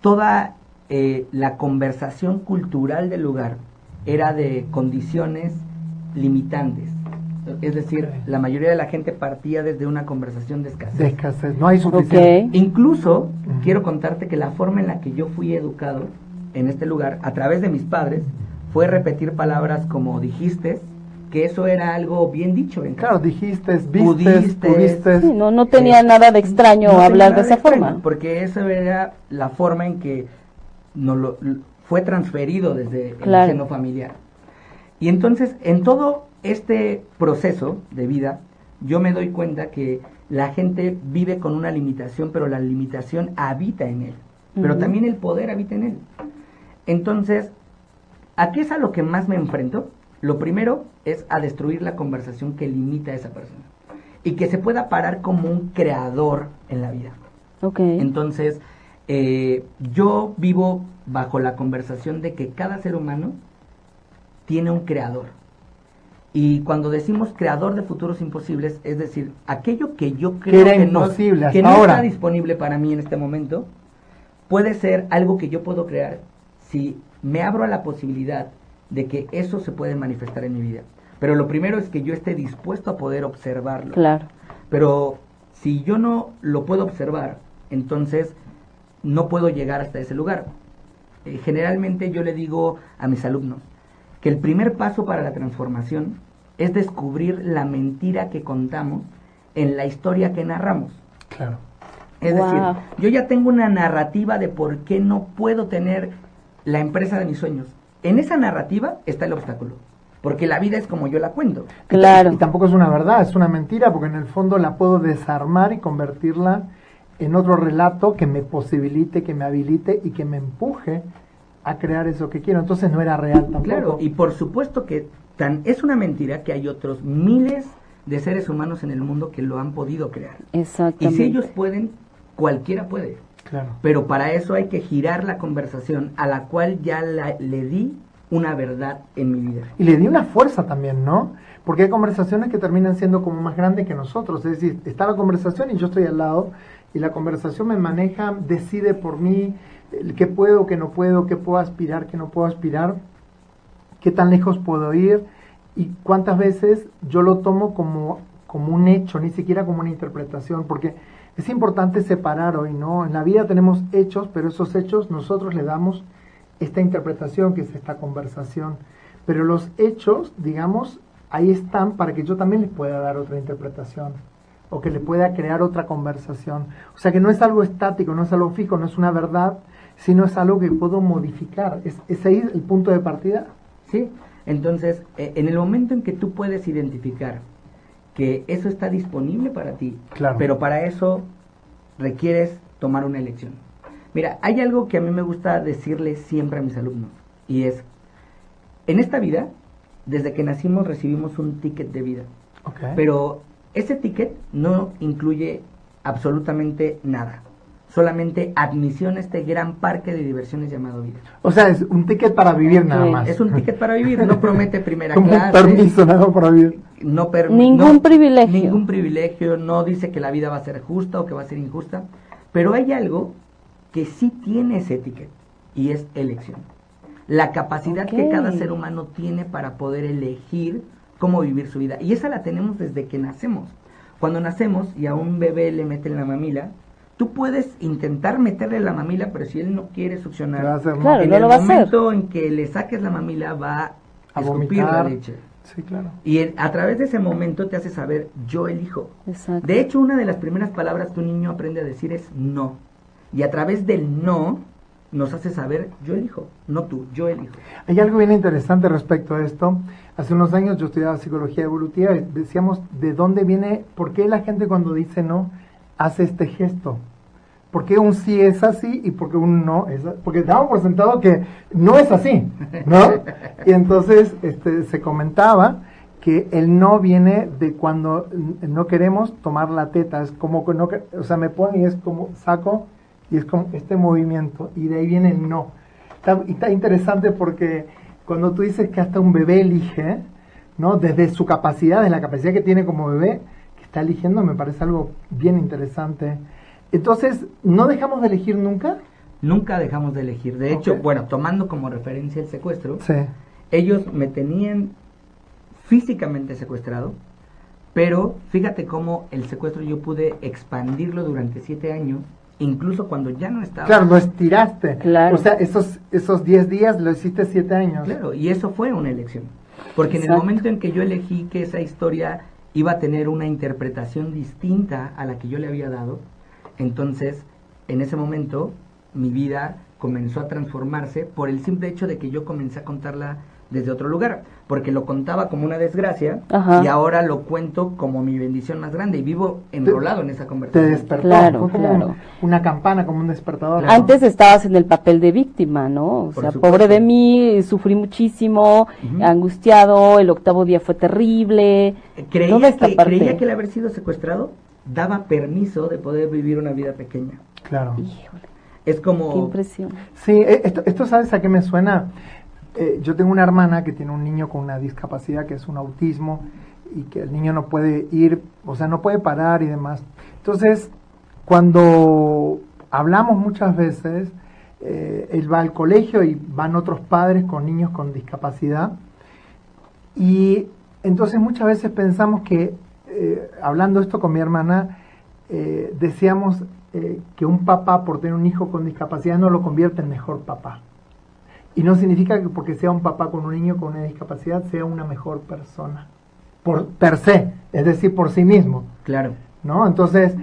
toda eh, la conversación cultural del lugar era de condiciones limitantes. Es decir, la mayoría de la gente partía desde una conversación de escasez. De escasez, no hay suficiente. Incluso quiero contarte que la forma en la que yo fui educado en este lugar, a través de mis padres, fue repetir palabras como dijiste, que eso era algo bien dicho en. Claro, dijiste, vistes, Pudiste. Sí, no, no tenía Eh, nada de extraño No hablar de esa extraño, forma. Porque eso era la forma en que nos lo, fue transferido desde Claro. el seno familiar. Y entonces, en todo este proceso de vida, yo me doy cuenta que la gente vive con una limitación, pero la limitación habita en él. Pero también el poder habita en él. Entonces, ¿a qué es a lo que más me enfrento? Lo primero es a destruir la conversación que limita a esa persona. Y que se pueda parar como un creador en la vida. Ok. Entonces, eh, yo vivo bajo la conversación de que cada ser humano tiene un creador. Y cuando decimos creador de futuros imposibles, es decir, aquello que yo creo que no, imposible que no ahora. está disponible para mí en este momento, puede ser algo que yo puedo crear si me abro a la posibilidad de que eso se puede manifestar en mi vida. Pero lo primero es que yo esté dispuesto a poder observarlo. Claro. Pero si yo no lo puedo observar, entonces no puedo llegar hasta ese lugar. Eh, generalmente yo le digo a mis alumnos que el primer paso para la transformación es descubrir la mentira que contamos en la historia que narramos. Claro. Es Wow. decir, yo ya tengo una narrativa de por qué no puedo tener la empresa de mis sueños. En esa narrativa está el obstáculo, porque la vida es como yo la cuento. Claro. Y tampoco es una verdad, es una mentira, porque en el fondo la puedo desarmar y convertirla en otro relato que me posibilite, que me habilite y que me empuje a crear eso que quiero. Entonces no era real tampoco. Claro, y por supuesto que tan es una mentira que hay otros miles de seres humanos en el mundo que lo han podido crear. Y Exactamente. si ellos pueden, cualquiera puede. Claro. Pero para eso hay que girar la conversación a la cual ya la- le di una verdad en mi vida. Y le di una fuerza también, ¿no? Porque hay conversaciones que terminan siendo como más grandes que nosotros. Es decir, está la conversación y yo estoy al lado y la conversación me maneja, decide por mí eh, qué puedo, qué no puedo, qué puedo aspirar, qué no puedo aspirar, qué tan lejos puedo ir y cuántas veces yo lo tomo como, como un hecho, ni siquiera como una interpretación, porque es importante separar hoy, ¿no? En la vida tenemos hechos, pero esos hechos nosotros le damos esta interpretación, que es esta conversación. Pero los hechos, digamos, ahí están para que yo también les pueda dar otra interpretación o que le pueda crear otra conversación. O sea que no es algo estático, no es algo fijo, no es una verdad, sino es algo que puedo modificar. ¿Es, es ahí el punto de partida? ¿Sí? Entonces, eh, en el momento en que tú puedes identificar que eso está disponible para ti, Claro. pero para eso requieres tomar una elección. Mira, hay algo que a mí me gusta decirle siempre a mis alumnos, y es, en esta vida, desde que nacimos recibimos un ticket de vida, Ok. pero ese ticket no incluye absolutamente nada, solamente admisión a este gran parque de diversiones llamado vida. o sea, es un ticket para vivir nada más. Es un ticket para vivir, no promete primera Como un clase. permiso nada para vivir. no per- Ningún no- privilegio. Ningún privilegio, no dice que la vida va a ser justa o que va a ser injusta, pero hay algo que sí tiene ese ticket y es elección. La capacidad que cada ser humano tiene para poder elegir cómo vivir su vida. Y esa la tenemos desde que nacemos. Cuando nacemos y a un bebé le meten la mamila, tú puedes intentar meterle la mamila, pero si él no quiere succionar, ¿Qué va a hacer, no? Claro, en no el lo va a hacer. momento en que le saques la mamila va a, A escupir la vomitar. leche. Sí, claro. Y a través de ese momento te hace saber, yo elijo. Exacto. De hecho, una de las primeras palabras que un niño aprende a decir es no. Y a través del no nos hace saber, yo elijo, no tú, yo elijo. Hay algo bien interesante respecto a esto. Hace unos años yo estudiaba psicología evolutiva y decíamos de dónde viene, por qué la gente cuando dice no hace este gesto. ¿Por qué un sí es así y por qué un no es así? Porque damos por sentado que no es así, ¿no? Y entonces este, se comentaba que el no viene de cuando no queremos tomar la teta. Es como que no, o sea, me pongo y es como saco y es como este movimiento y de ahí viene el no. Está, y está interesante porque cuando tú dices que hasta un bebé elige, ¿no? Desde su capacidad, de la capacidad que tiene como bebé, que está eligiendo, me parece algo bien interesante. Entonces, ¿no dejamos de elegir nunca? Nunca dejamos de elegir. De hecho, bueno, tomando como referencia el secuestro, Sí. ellos me tenían físicamente secuestrado, pero fíjate cómo el secuestro yo pude expandirlo durante siete años, incluso cuando ya no estaba. Claro, lo estiraste. Claro. O sea, esos esos 10 días lo hiciste 7 años. Claro, y eso fue una elección. Porque en el momento en que yo elegí que esa historia iba a tener una interpretación distinta a la que yo le había dado, entonces en ese momento mi vida comenzó a transformarse por el simple hecho de que yo comencé a contarla desde otro lugar, porque lo contaba como una desgracia Ajá. y ahora lo cuento como mi bendición más grande y vivo enrolado en esa Te conversación. despertó. Claro, Fue como claro. una campana, como un despertador. Claro. Antes estabas en el papel de víctima, ¿no? O Por sea, supuesto. pobre de mí, sufrí muchísimo, angustiado, el octavo día fue terrible. Creía que, parte. creía que el haber sido secuestrado daba permiso de poder vivir una vida pequeña. Claro. Híjole, Es qué como... impresión. Sí, eh, esto, esto ¿sabes a qué me suena? Eh, yo tengo una hermana que tiene un niño con una discapacidad que es un autismo y que el niño no puede ir, o sea, no puede parar y demás. Entonces, cuando hablamos muchas veces, eh, él va al colegio y van otros padres con niños con discapacidad. Y entonces muchas veces pensamos que, eh, hablando esto con mi hermana, eh, decíamos que un papá por tener un hijo con discapacidad no lo convierte en mejor papá. Y no significa que porque sea un papá con un niño con una discapacidad sea una mejor persona. Por per se, es decir, por sí mismo. Claro. ¿No? Entonces,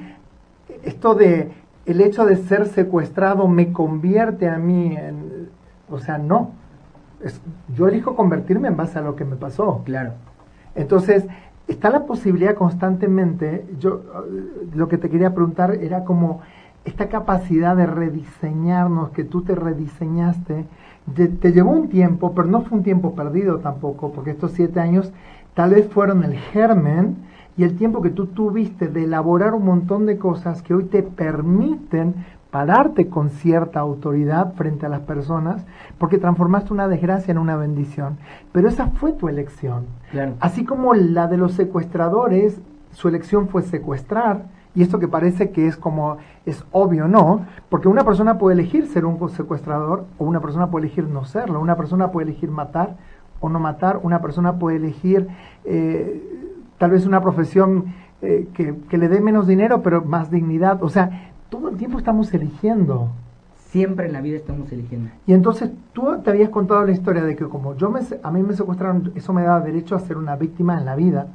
esto de el hecho de ser secuestrado me convierte a mí en, o sea, no. yo elijo convertirme en base a lo que me pasó. Claro. Entonces, está la posibilidad constantemente, yo lo que te quería preguntar era como esta capacidad de rediseñarnos, que tú te rediseñaste, te, llevó un tiempo, pero no fue un tiempo perdido tampoco, porque estos siete años tal vez fueron el germen y el tiempo que tú tuviste de elaborar un montón de cosas que hoy te permiten pararte con cierta autoridad frente a las personas, porque transformaste una desgracia en una bendición. Pero esa fue tu elección. Así como la de los secuestradores, su elección fue secuestrar, y esto que parece que es como, es obvio, no, porque una persona puede elegir ser un secuestrador o una persona puede elegir no serlo, una persona puede elegir matar o no matar, una persona puede elegir eh, tal vez una profesión eh, que, que le dé menos dinero pero más dignidad, o sea, todo el tiempo estamos eligiendo. Siempre en la vida estamos eligiendo. Y entonces tú te habías contado la historia de que como yo me, a mí me secuestraron, eso me da derecho a ser una víctima en la vida.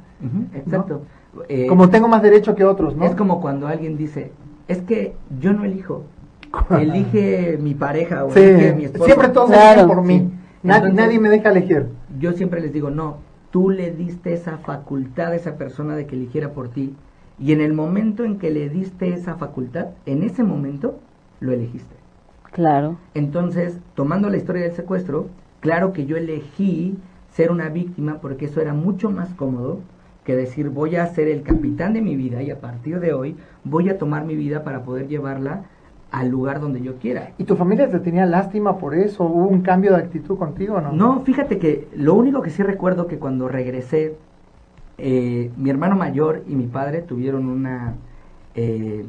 exacto. Eh, como tengo más derecho que otros, ¿no? Es como cuando alguien dice, es que yo no elijo. Elige mi pareja o elige mi esposo. Siempre todos eligen por mí. Nadie, me deja elegir. Yo siempre les digo, no, tú le diste esa facultad a esa persona de que eligiera por ti. Y en el momento en que le diste esa facultad, en ese momento lo elegiste. Claro. Entonces, tomando la historia del secuestro, claro que yo elegí ser una víctima porque eso era mucho más cómodo que decir voy a ser el capitán de mi vida y a partir de hoy voy a tomar mi vida para poder llevarla al lugar donde yo quiera. ¿Y tu familia te tenía lástima por eso? ¿Hubo un cambio de actitud contigo o no? No, fíjate que lo único que sí recuerdo que cuando regresé, eh, mi hermano mayor y mi padre tuvieron una, eh,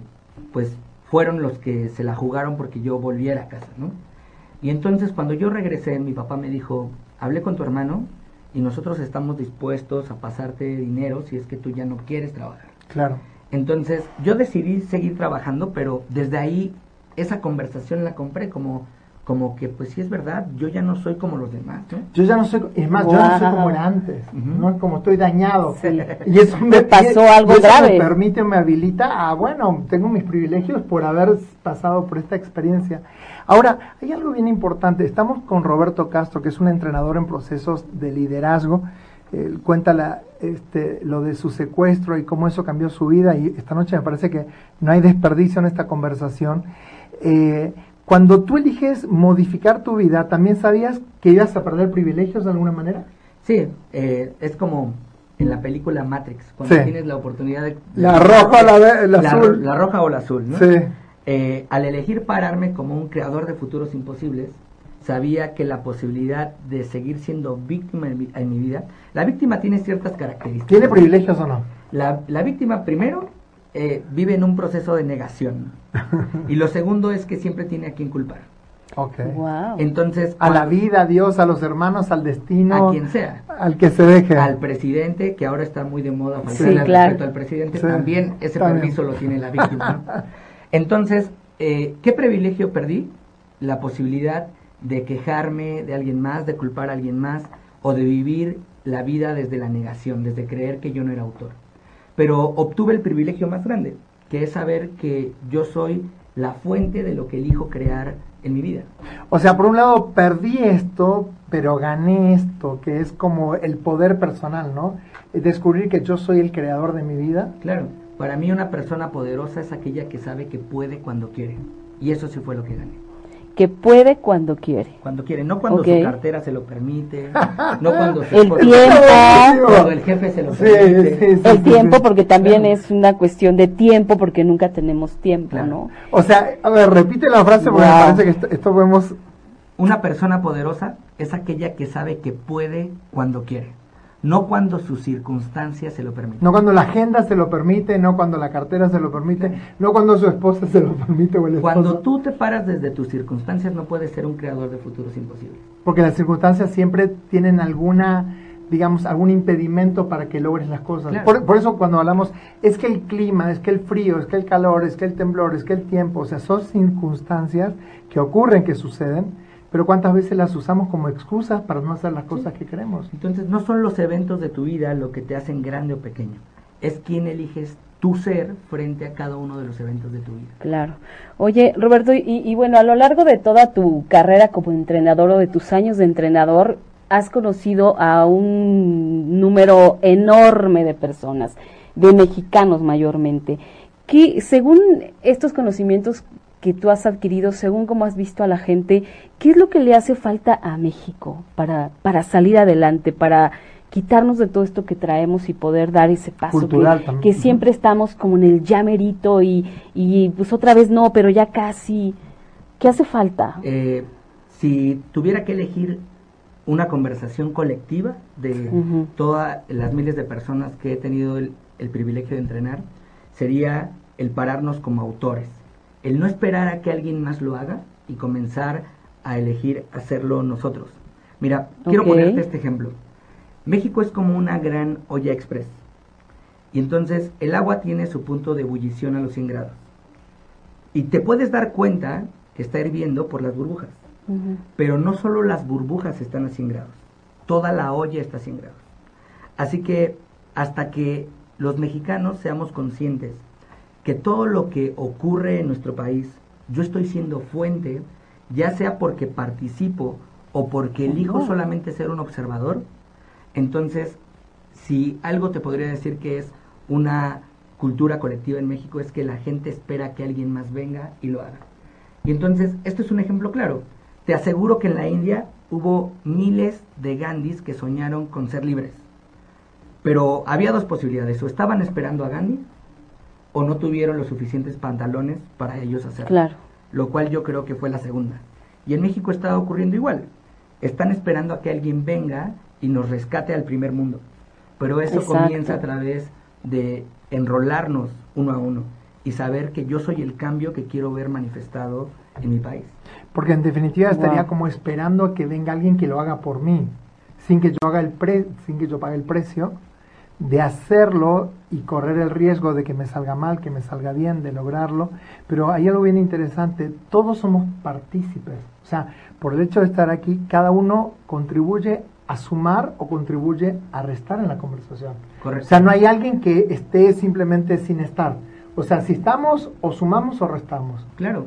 pues fueron los que se la jugaron porque yo volviera a casa, ¿no? Y entonces cuando yo regresé, mi papá me dijo, hablé con tu hermano y nosotros estamos dispuestos a pasarte dinero si es que tú ya no quieres trabajar. Claro. Entonces yo decidí seguir trabajando, pero desde ahí esa conversación la compré como como que pues sí es verdad, yo ya no soy como los demás. Yo ya no soy, es más, yo no soy como era antes, no como estoy dañado. Y eso me, pasó algo grave. me permite, me habilita a, bueno, tengo mis privilegios por haber pasado por esta experiencia. Ahora, hay algo bien importante. Estamos con Roberto Castro, que es un entrenador en procesos de liderazgo. Él cuenta la, este, lo de su secuestro y cómo eso cambió su vida. Y esta noche me parece que no hay desperdicio en esta conversación. Eh, cuando tú eliges modificar tu vida, ¿también sabías que ibas a perder privilegios de alguna manera? Sí, eh, es como en la película Matrix, cuando tienes la oportunidad de... La roja o la, azul. La roja o la azul, ¿no? Sí. Eh, al elegir pararme como un creador de futuros imposibles, sabía que la posibilidad de seguir siendo víctima en mi, vida, la víctima tiene ciertas características. ¿Tiene privilegios o no? La, la víctima primero eh, vive en un proceso de negación y lo segundo es que siempre tiene a quien culpar. Okay. Wow. Entonces, a la vida, a Dios, a los hermanos, al destino, a quien sea, al que se deje, al presidente, que ahora está muy de moda sí, claro. al presidente, también ese permiso lo tiene la víctima. Entonces, eh, ¿qué privilegio perdí? La posibilidad de quejarme de alguien más, de culpar a alguien más, o de vivir la vida desde la negación, desde creer que yo no era autor. Pero obtuve el privilegio más grande, que es saber que yo soy la fuente de lo que elijo crear en mi vida. O sea, por un lado perdí esto, pero gané esto, que es como el poder personal, ¿no? Descubrir que yo soy el creador de mi vida. Claro. Para mí una persona poderosa es aquella que sabe que puede cuando quiere. Y eso sí fue lo que gané. Que puede cuando quiere. Cuando quiere, no cuando su cartera se lo permite, no cuando el tiempo, cuando el jefe se lo permite. el tiempo porque también es una cuestión de tiempo porque nunca tenemos tiempo, ¿no? O sea, a ver, repite la frase porque me parece que esto, esto vemos una persona poderosa es aquella que sabe que puede cuando quiere. No cuando sus circunstancias se lo permiten. No cuando la agenda se lo permite, no cuando la cartera se lo permite, no cuando su esposa se lo permite o el esposo. Cuando tú te paras desde tus circunstancias no puedes ser un creador de futuros imposibles. Porque las circunstancias siempre tienen alguna, digamos, algún impedimento para que logres las cosas. Claro. Por, por eso cuando hablamos, es que el clima, es que el frío, es que el calor, es que el temblor, es que el tiempo, o sea, son circunstancias que ocurren, que suceden, pero cuántas veces las usamos como excusas para no hacer las cosas que queremos. Entonces no son los eventos de tu vida lo que te hacen grande o pequeño, es quién eliges tu ser frente a cada uno de los eventos de tu vida. Claro. Oye, Roberto, y, y bueno, a lo largo de toda tu carrera como entrenador o de tus años de entrenador, has conocido a un número enorme de personas, de mexicanos mayormente, que según estos conocimientos que tú has adquirido, según cómo has visto a la gente, ¿qué es lo que le hace falta a México para, para salir adelante, para quitarnos de todo esto que traemos y poder dar ese paso Cultural que, también. que siempre estamos como en el llamerito y, y pues otra vez no, pero ya casi. ¿Qué hace falta? Eh, si tuviera que elegir una conversación colectiva de todas las miles de personas que he tenido el, el privilegio de entrenar, sería el pararnos como autores, el no esperar a que alguien más lo haga y comenzar a elegir hacerlo nosotros. Mira, quiero ponerte este ejemplo. México es como una gran olla express. Y entonces el agua tiene su punto de ebullición a los 100 grados. Y te puedes dar cuenta que está hirviendo por las burbujas. Pero no solo las burbujas están a 100 grados, toda la olla está a 100 grados. Así que hasta que los mexicanos seamos conscientes que todo lo que ocurre en nuestro país, yo estoy siendo fuente, ya sea porque participo o porque elijo No. solamente ser un observador, entonces si algo te podría decir que es una cultura colectiva en México es que la gente espera que alguien más venga y lo haga. Y entonces, esto es un ejemplo claro. Te aseguro que en la India hubo miles de Gandhis que soñaron con ser libres. Pero había dos posibilidades, o estaban esperando a Gandhi o no tuvieron los suficientes pantalones para ellos hacerlo. Claro. Lo cual yo creo que fue la segunda. Y en México está ocurriendo igual. Están esperando a que alguien venga y nos rescate al primer mundo. Pero eso Exacto. comienza a través de enrolarnos uno a uno y saber que yo soy el cambio que quiero ver manifestado en mi país. Porque en definitiva estaría como esperando a que venga alguien que lo haga por mí, sin que yo haga el pre, sin que yo pague el precio de hacerlo y correr el riesgo de que me salga mal, que me salga bien, de lograrlo. Pero hay algo bien interesante, todos somos partícipes. O sea, por el hecho de estar aquí, cada uno contribuye a sumar o contribuye a restar en la conversación. Correcto. O sea, no hay alguien que esté simplemente sin estar. O sea, si estamos o sumamos o restamos. Claro.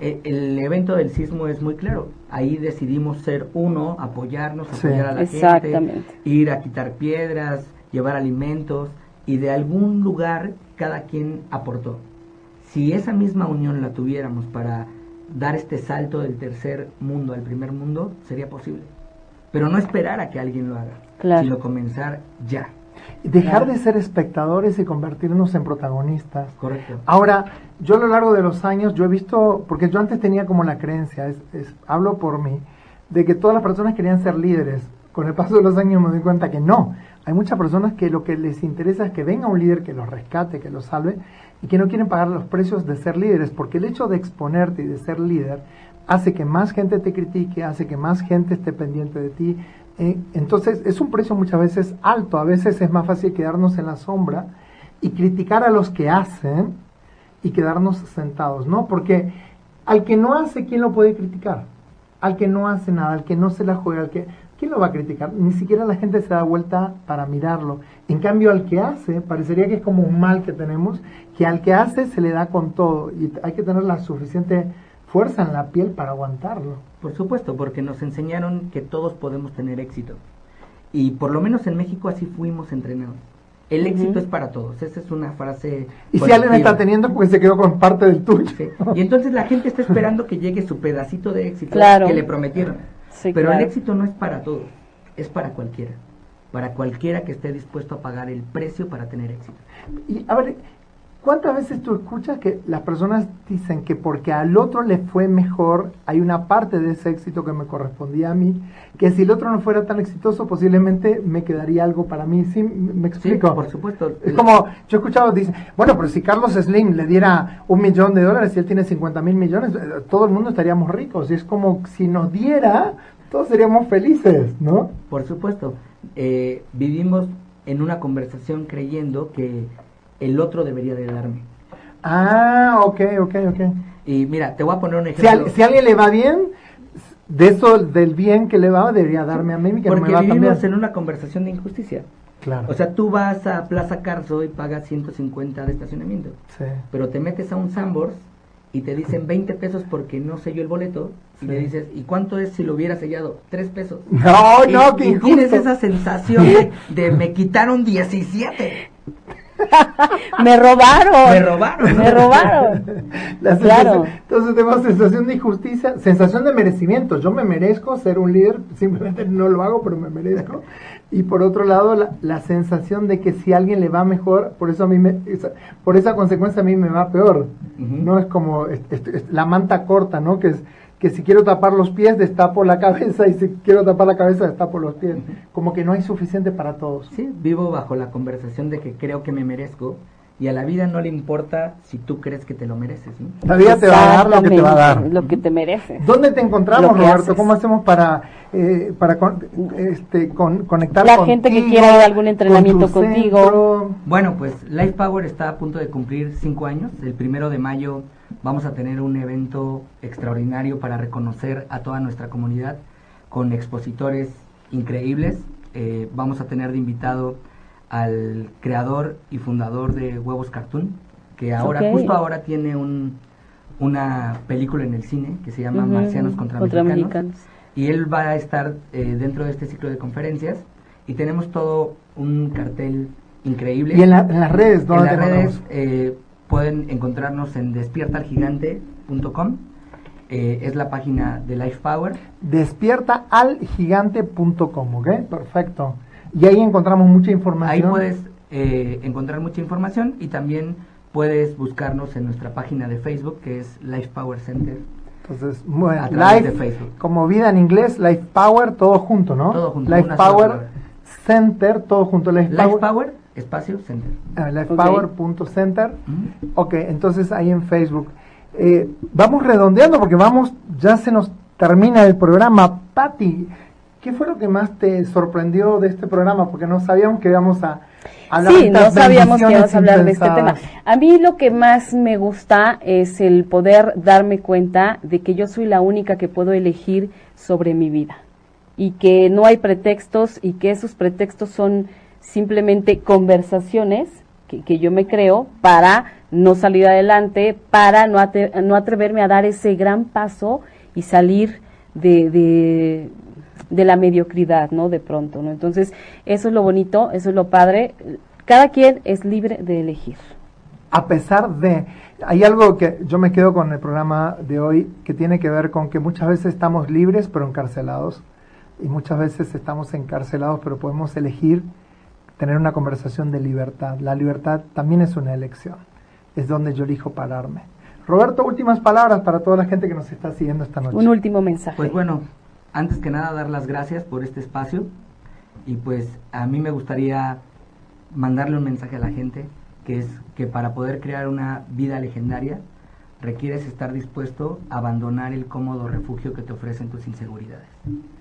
Eh, el evento del sismo es muy claro. Ahí decidimos ser uno, apoyarnos, Sí. apoyar a la Exactamente. gente, ir a quitar piedras, llevar alimentos y de algún lugar cada quien aportó. Si esa misma unión la tuviéramos para dar este salto del tercer mundo al primer mundo, sería posible. Pero no esperar a que alguien lo haga, Claro. sino comenzar ya. Dejar Claro. de ser espectadores y convertirnos en protagonistas. Correcto. Ahora, yo a lo largo de los años, yo he visto, porque yo antes tenía como la creencia, es, es- hablo por mí, de que todas las personas querían ser líderes. Con el paso de los años me doy cuenta que no. Hay muchas personas que lo que les interesa es que venga un líder que los rescate, que los salve, y que no quieren pagar los precios de ser líderes, porque el hecho de exponerte y de ser líder hace que más gente te critique, hace que más gente esté pendiente de ti. Eh, entonces es un precio muchas veces alto, a veces es más fácil quedarnos en la sombra y criticar a los que hacen y quedarnos sentados, ¿no? Porque al que no hace, ¿quién lo puede criticar? Al que no hace nada, al que no se la juega, al que... ¿Quién lo va a criticar? Ni siquiera la gente se da vuelta para mirarlo. En cambio, al que hace, parecería que es como un mal que tenemos, que al que hace se le da con todo y hay que tener la suficiente fuerza en la piel para aguantarlo. Por supuesto, porque nos enseñaron que todos podemos tener éxito. Y por lo menos en México así fuimos entrenados. El éxito es para todos. Esa es una frase. Y si alguien está teniendo, pues se quedó con parte del tuyo. Sí. Y entonces la gente está esperando que llegue su pedacito de éxito Claro. que le prometieron. Sí, Pero claro. el éxito no es para todos, es para cualquiera. Para cualquiera que esté dispuesto a pagar el precio para tener éxito. Y a ver, ¿Cuántas veces tú escuchas que las personas dicen que porque al otro le fue mejor, hay una parte de ese éxito que me correspondía a mí, que si el otro no fuera tan exitoso, posiblemente me quedaría algo para mí? ¿Sí? ¿Me explico? por supuesto. Es como, yo he escuchado, dice, bueno, pero si Carlos Slim le diera un millón de dólares y él tiene 50 mil millones, eh, todo el mundo estaríamos ricos. Y es como si nos diera, todos seríamos felices, ¿no? Por supuesto. Eh, vivimos en una conversación creyendo que el otro debería de darme. Ah, ok, ok, ok. Y mira, te voy a poner un ejemplo. Si a, alguien le va bien, de eso, del bien que le va, debería darme a mí que Porque no me va vivimos en una conversación de injusticia. Claro. O sea, tú vas a Plaza Carso y pagas 150 de estacionamiento. Sí. Pero te metes a un Sambors y te dicen 20 pesos porque no selló el boleto y le dices, ¿y cuánto es si lo hubiera sellado? 3 pesos. No, no, que tienes esa sensación de, de, me quitaron 17. me robaron. Me robaron. Me robaron. claro. Entonces tenemos sensación de injusticia, sensación de merecimiento. Yo me merezco ser un líder, simplemente no lo hago, pero me merezco. Y por otro lado, la, la sensación de que si a alguien le va mejor, por eso a mí me, esa, por esa consecuencia a mí me va peor. No es como es, es, la manta corta, ¿no? Que es que si quiero tapar los pies destapo la cabeza y si quiero tapar la cabeza destapo los pies. Como que no hay suficiente para todos. Sí, vivo bajo la conversación de que creo que me merezco y a la vida no le importa si tú crees que te lo mereces. ¿no? La vida te va a dar lo que te va a dar. Lo que te mereces. ¿Dónde te encontramos, Roberto? Haces. ¿Cómo hacemos para, eh, para con, este, con, conectar La gente que quiera algún entrenamiento con contigo. Centro? Bueno, pues Life Power está a punto de cumplir cinco años. El primero de mayo vamos a tener un evento extraordinario para reconocer a toda nuestra comunidad con expositores increíbles. Eh, vamos a tener de invitado al creador y fundador de Huevos Cartoon, que ahora, okay. justo ahora tiene un, una película en el cine que se llama uh -huh. Marcianos contra, contra mexicanos. mexicanos. Y él va a estar eh, dentro de este ciclo de conferencias y tenemos todo un cartel increíble. ¿Y en, la, en las redes? ¿dónde en las redes eh, pueden encontrarnos en despiertaalgigante.com. Eh, es la página de Life Power. Despiertaalgigante.com, ¿ok? Perfecto. Y ahí encontramos mucha información. Ahí puedes eh, encontrar mucha información y también puedes buscarnos en nuestra página de Facebook que es Life Power Center. Entonces, bueno, a Life, de Facebook. como vida en inglés, Life Power, todo junto, ¿no? Todo junto. Life Power Center, todo junto. Life, Life Power, Power espacio center. Uh, lifepower.center. Okay. Ok, entonces ahí en Facebook. Eh, vamos redondeando porque vamos, ya se nos termina el programa. Patti, ¿qué fue lo que más te sorprendió de este programa? Porque no sabíamos que íbamos a hablar sí, no sabíamos que íbamos a hablar de este tema. A mí lo que más me gusta es el poder darme cuenta de que yo soy la única que puedo elegir sobre mi vida y que no hay pretextos y que esos pretextos son simplemente conversaciones que, que, yo me creo para no salir adelante, para no, no atreverme a dar ese gran paso y salir de, de, de, la mediocridad, ¿no? De pronto, ¿no? Entonces, eso es lo bonito, eso es lo padre. Cada quien es libre de elegir. A pesar de, hay algo que yo me quedo con el programa de hoy que tiene que ver con que muchas veces estamos libres pero encarcelados y muchas veces estamos encarcelados pero podemos elegir tener una conversación de libertad. La libertad también es una elección, es donde yo elijo pararme. Roberto, últimas palabras para toda la gente que nos está siguiendo esta noche. Un último mensaje. Pues bueno, antes que nada dar las gracias por este espacio y pues a mí me gustaría mandarle un mensaje a la gente que es que para poder crear una vida legendaria requieres estar dispuesto a abandonar el cómodo refugio que te ofrecen tus inseguridades.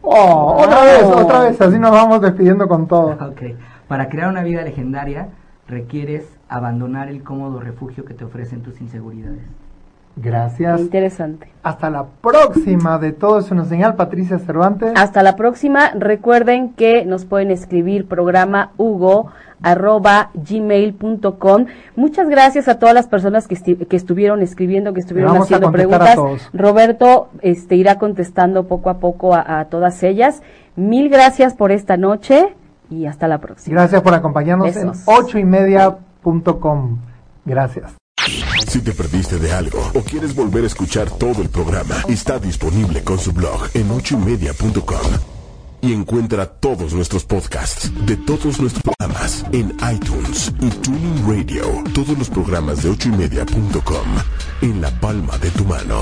Oh, otra vez, otra vez, así nos vamos despidiendo con todo. ok. Para crear una vida legendaria requieres abandonar el cómodo refugio que te ofrecen tus inseguridades. Gracias. Interesante. Hasta la próxima de todo es una señal, Patricia Cervantes. Hasta la próxima. Recuerden que nos pueden escribir programa Hugo arroba gmail.com. Muchas gracias a todas las personas que, que estuvieron escribiendo, que estuvieron haciendo preguntas. Roberto este, irá contestando poco a poco a, a todas ellas. Mil gracias por esta noche y hasta la próxima. Gracias por acompañarnos Besos. en ocho y media.com. Gracias. Si te perdiste de algo o quieres volver a escuchar todo el programa, está disponible con su blog en ochoymedia.com y encuentra todos nuestros podcasts de todos nuestros programas en iTunes y Tuning Radio. Todos los programas de ochoymedia.com en la palma de tu mano.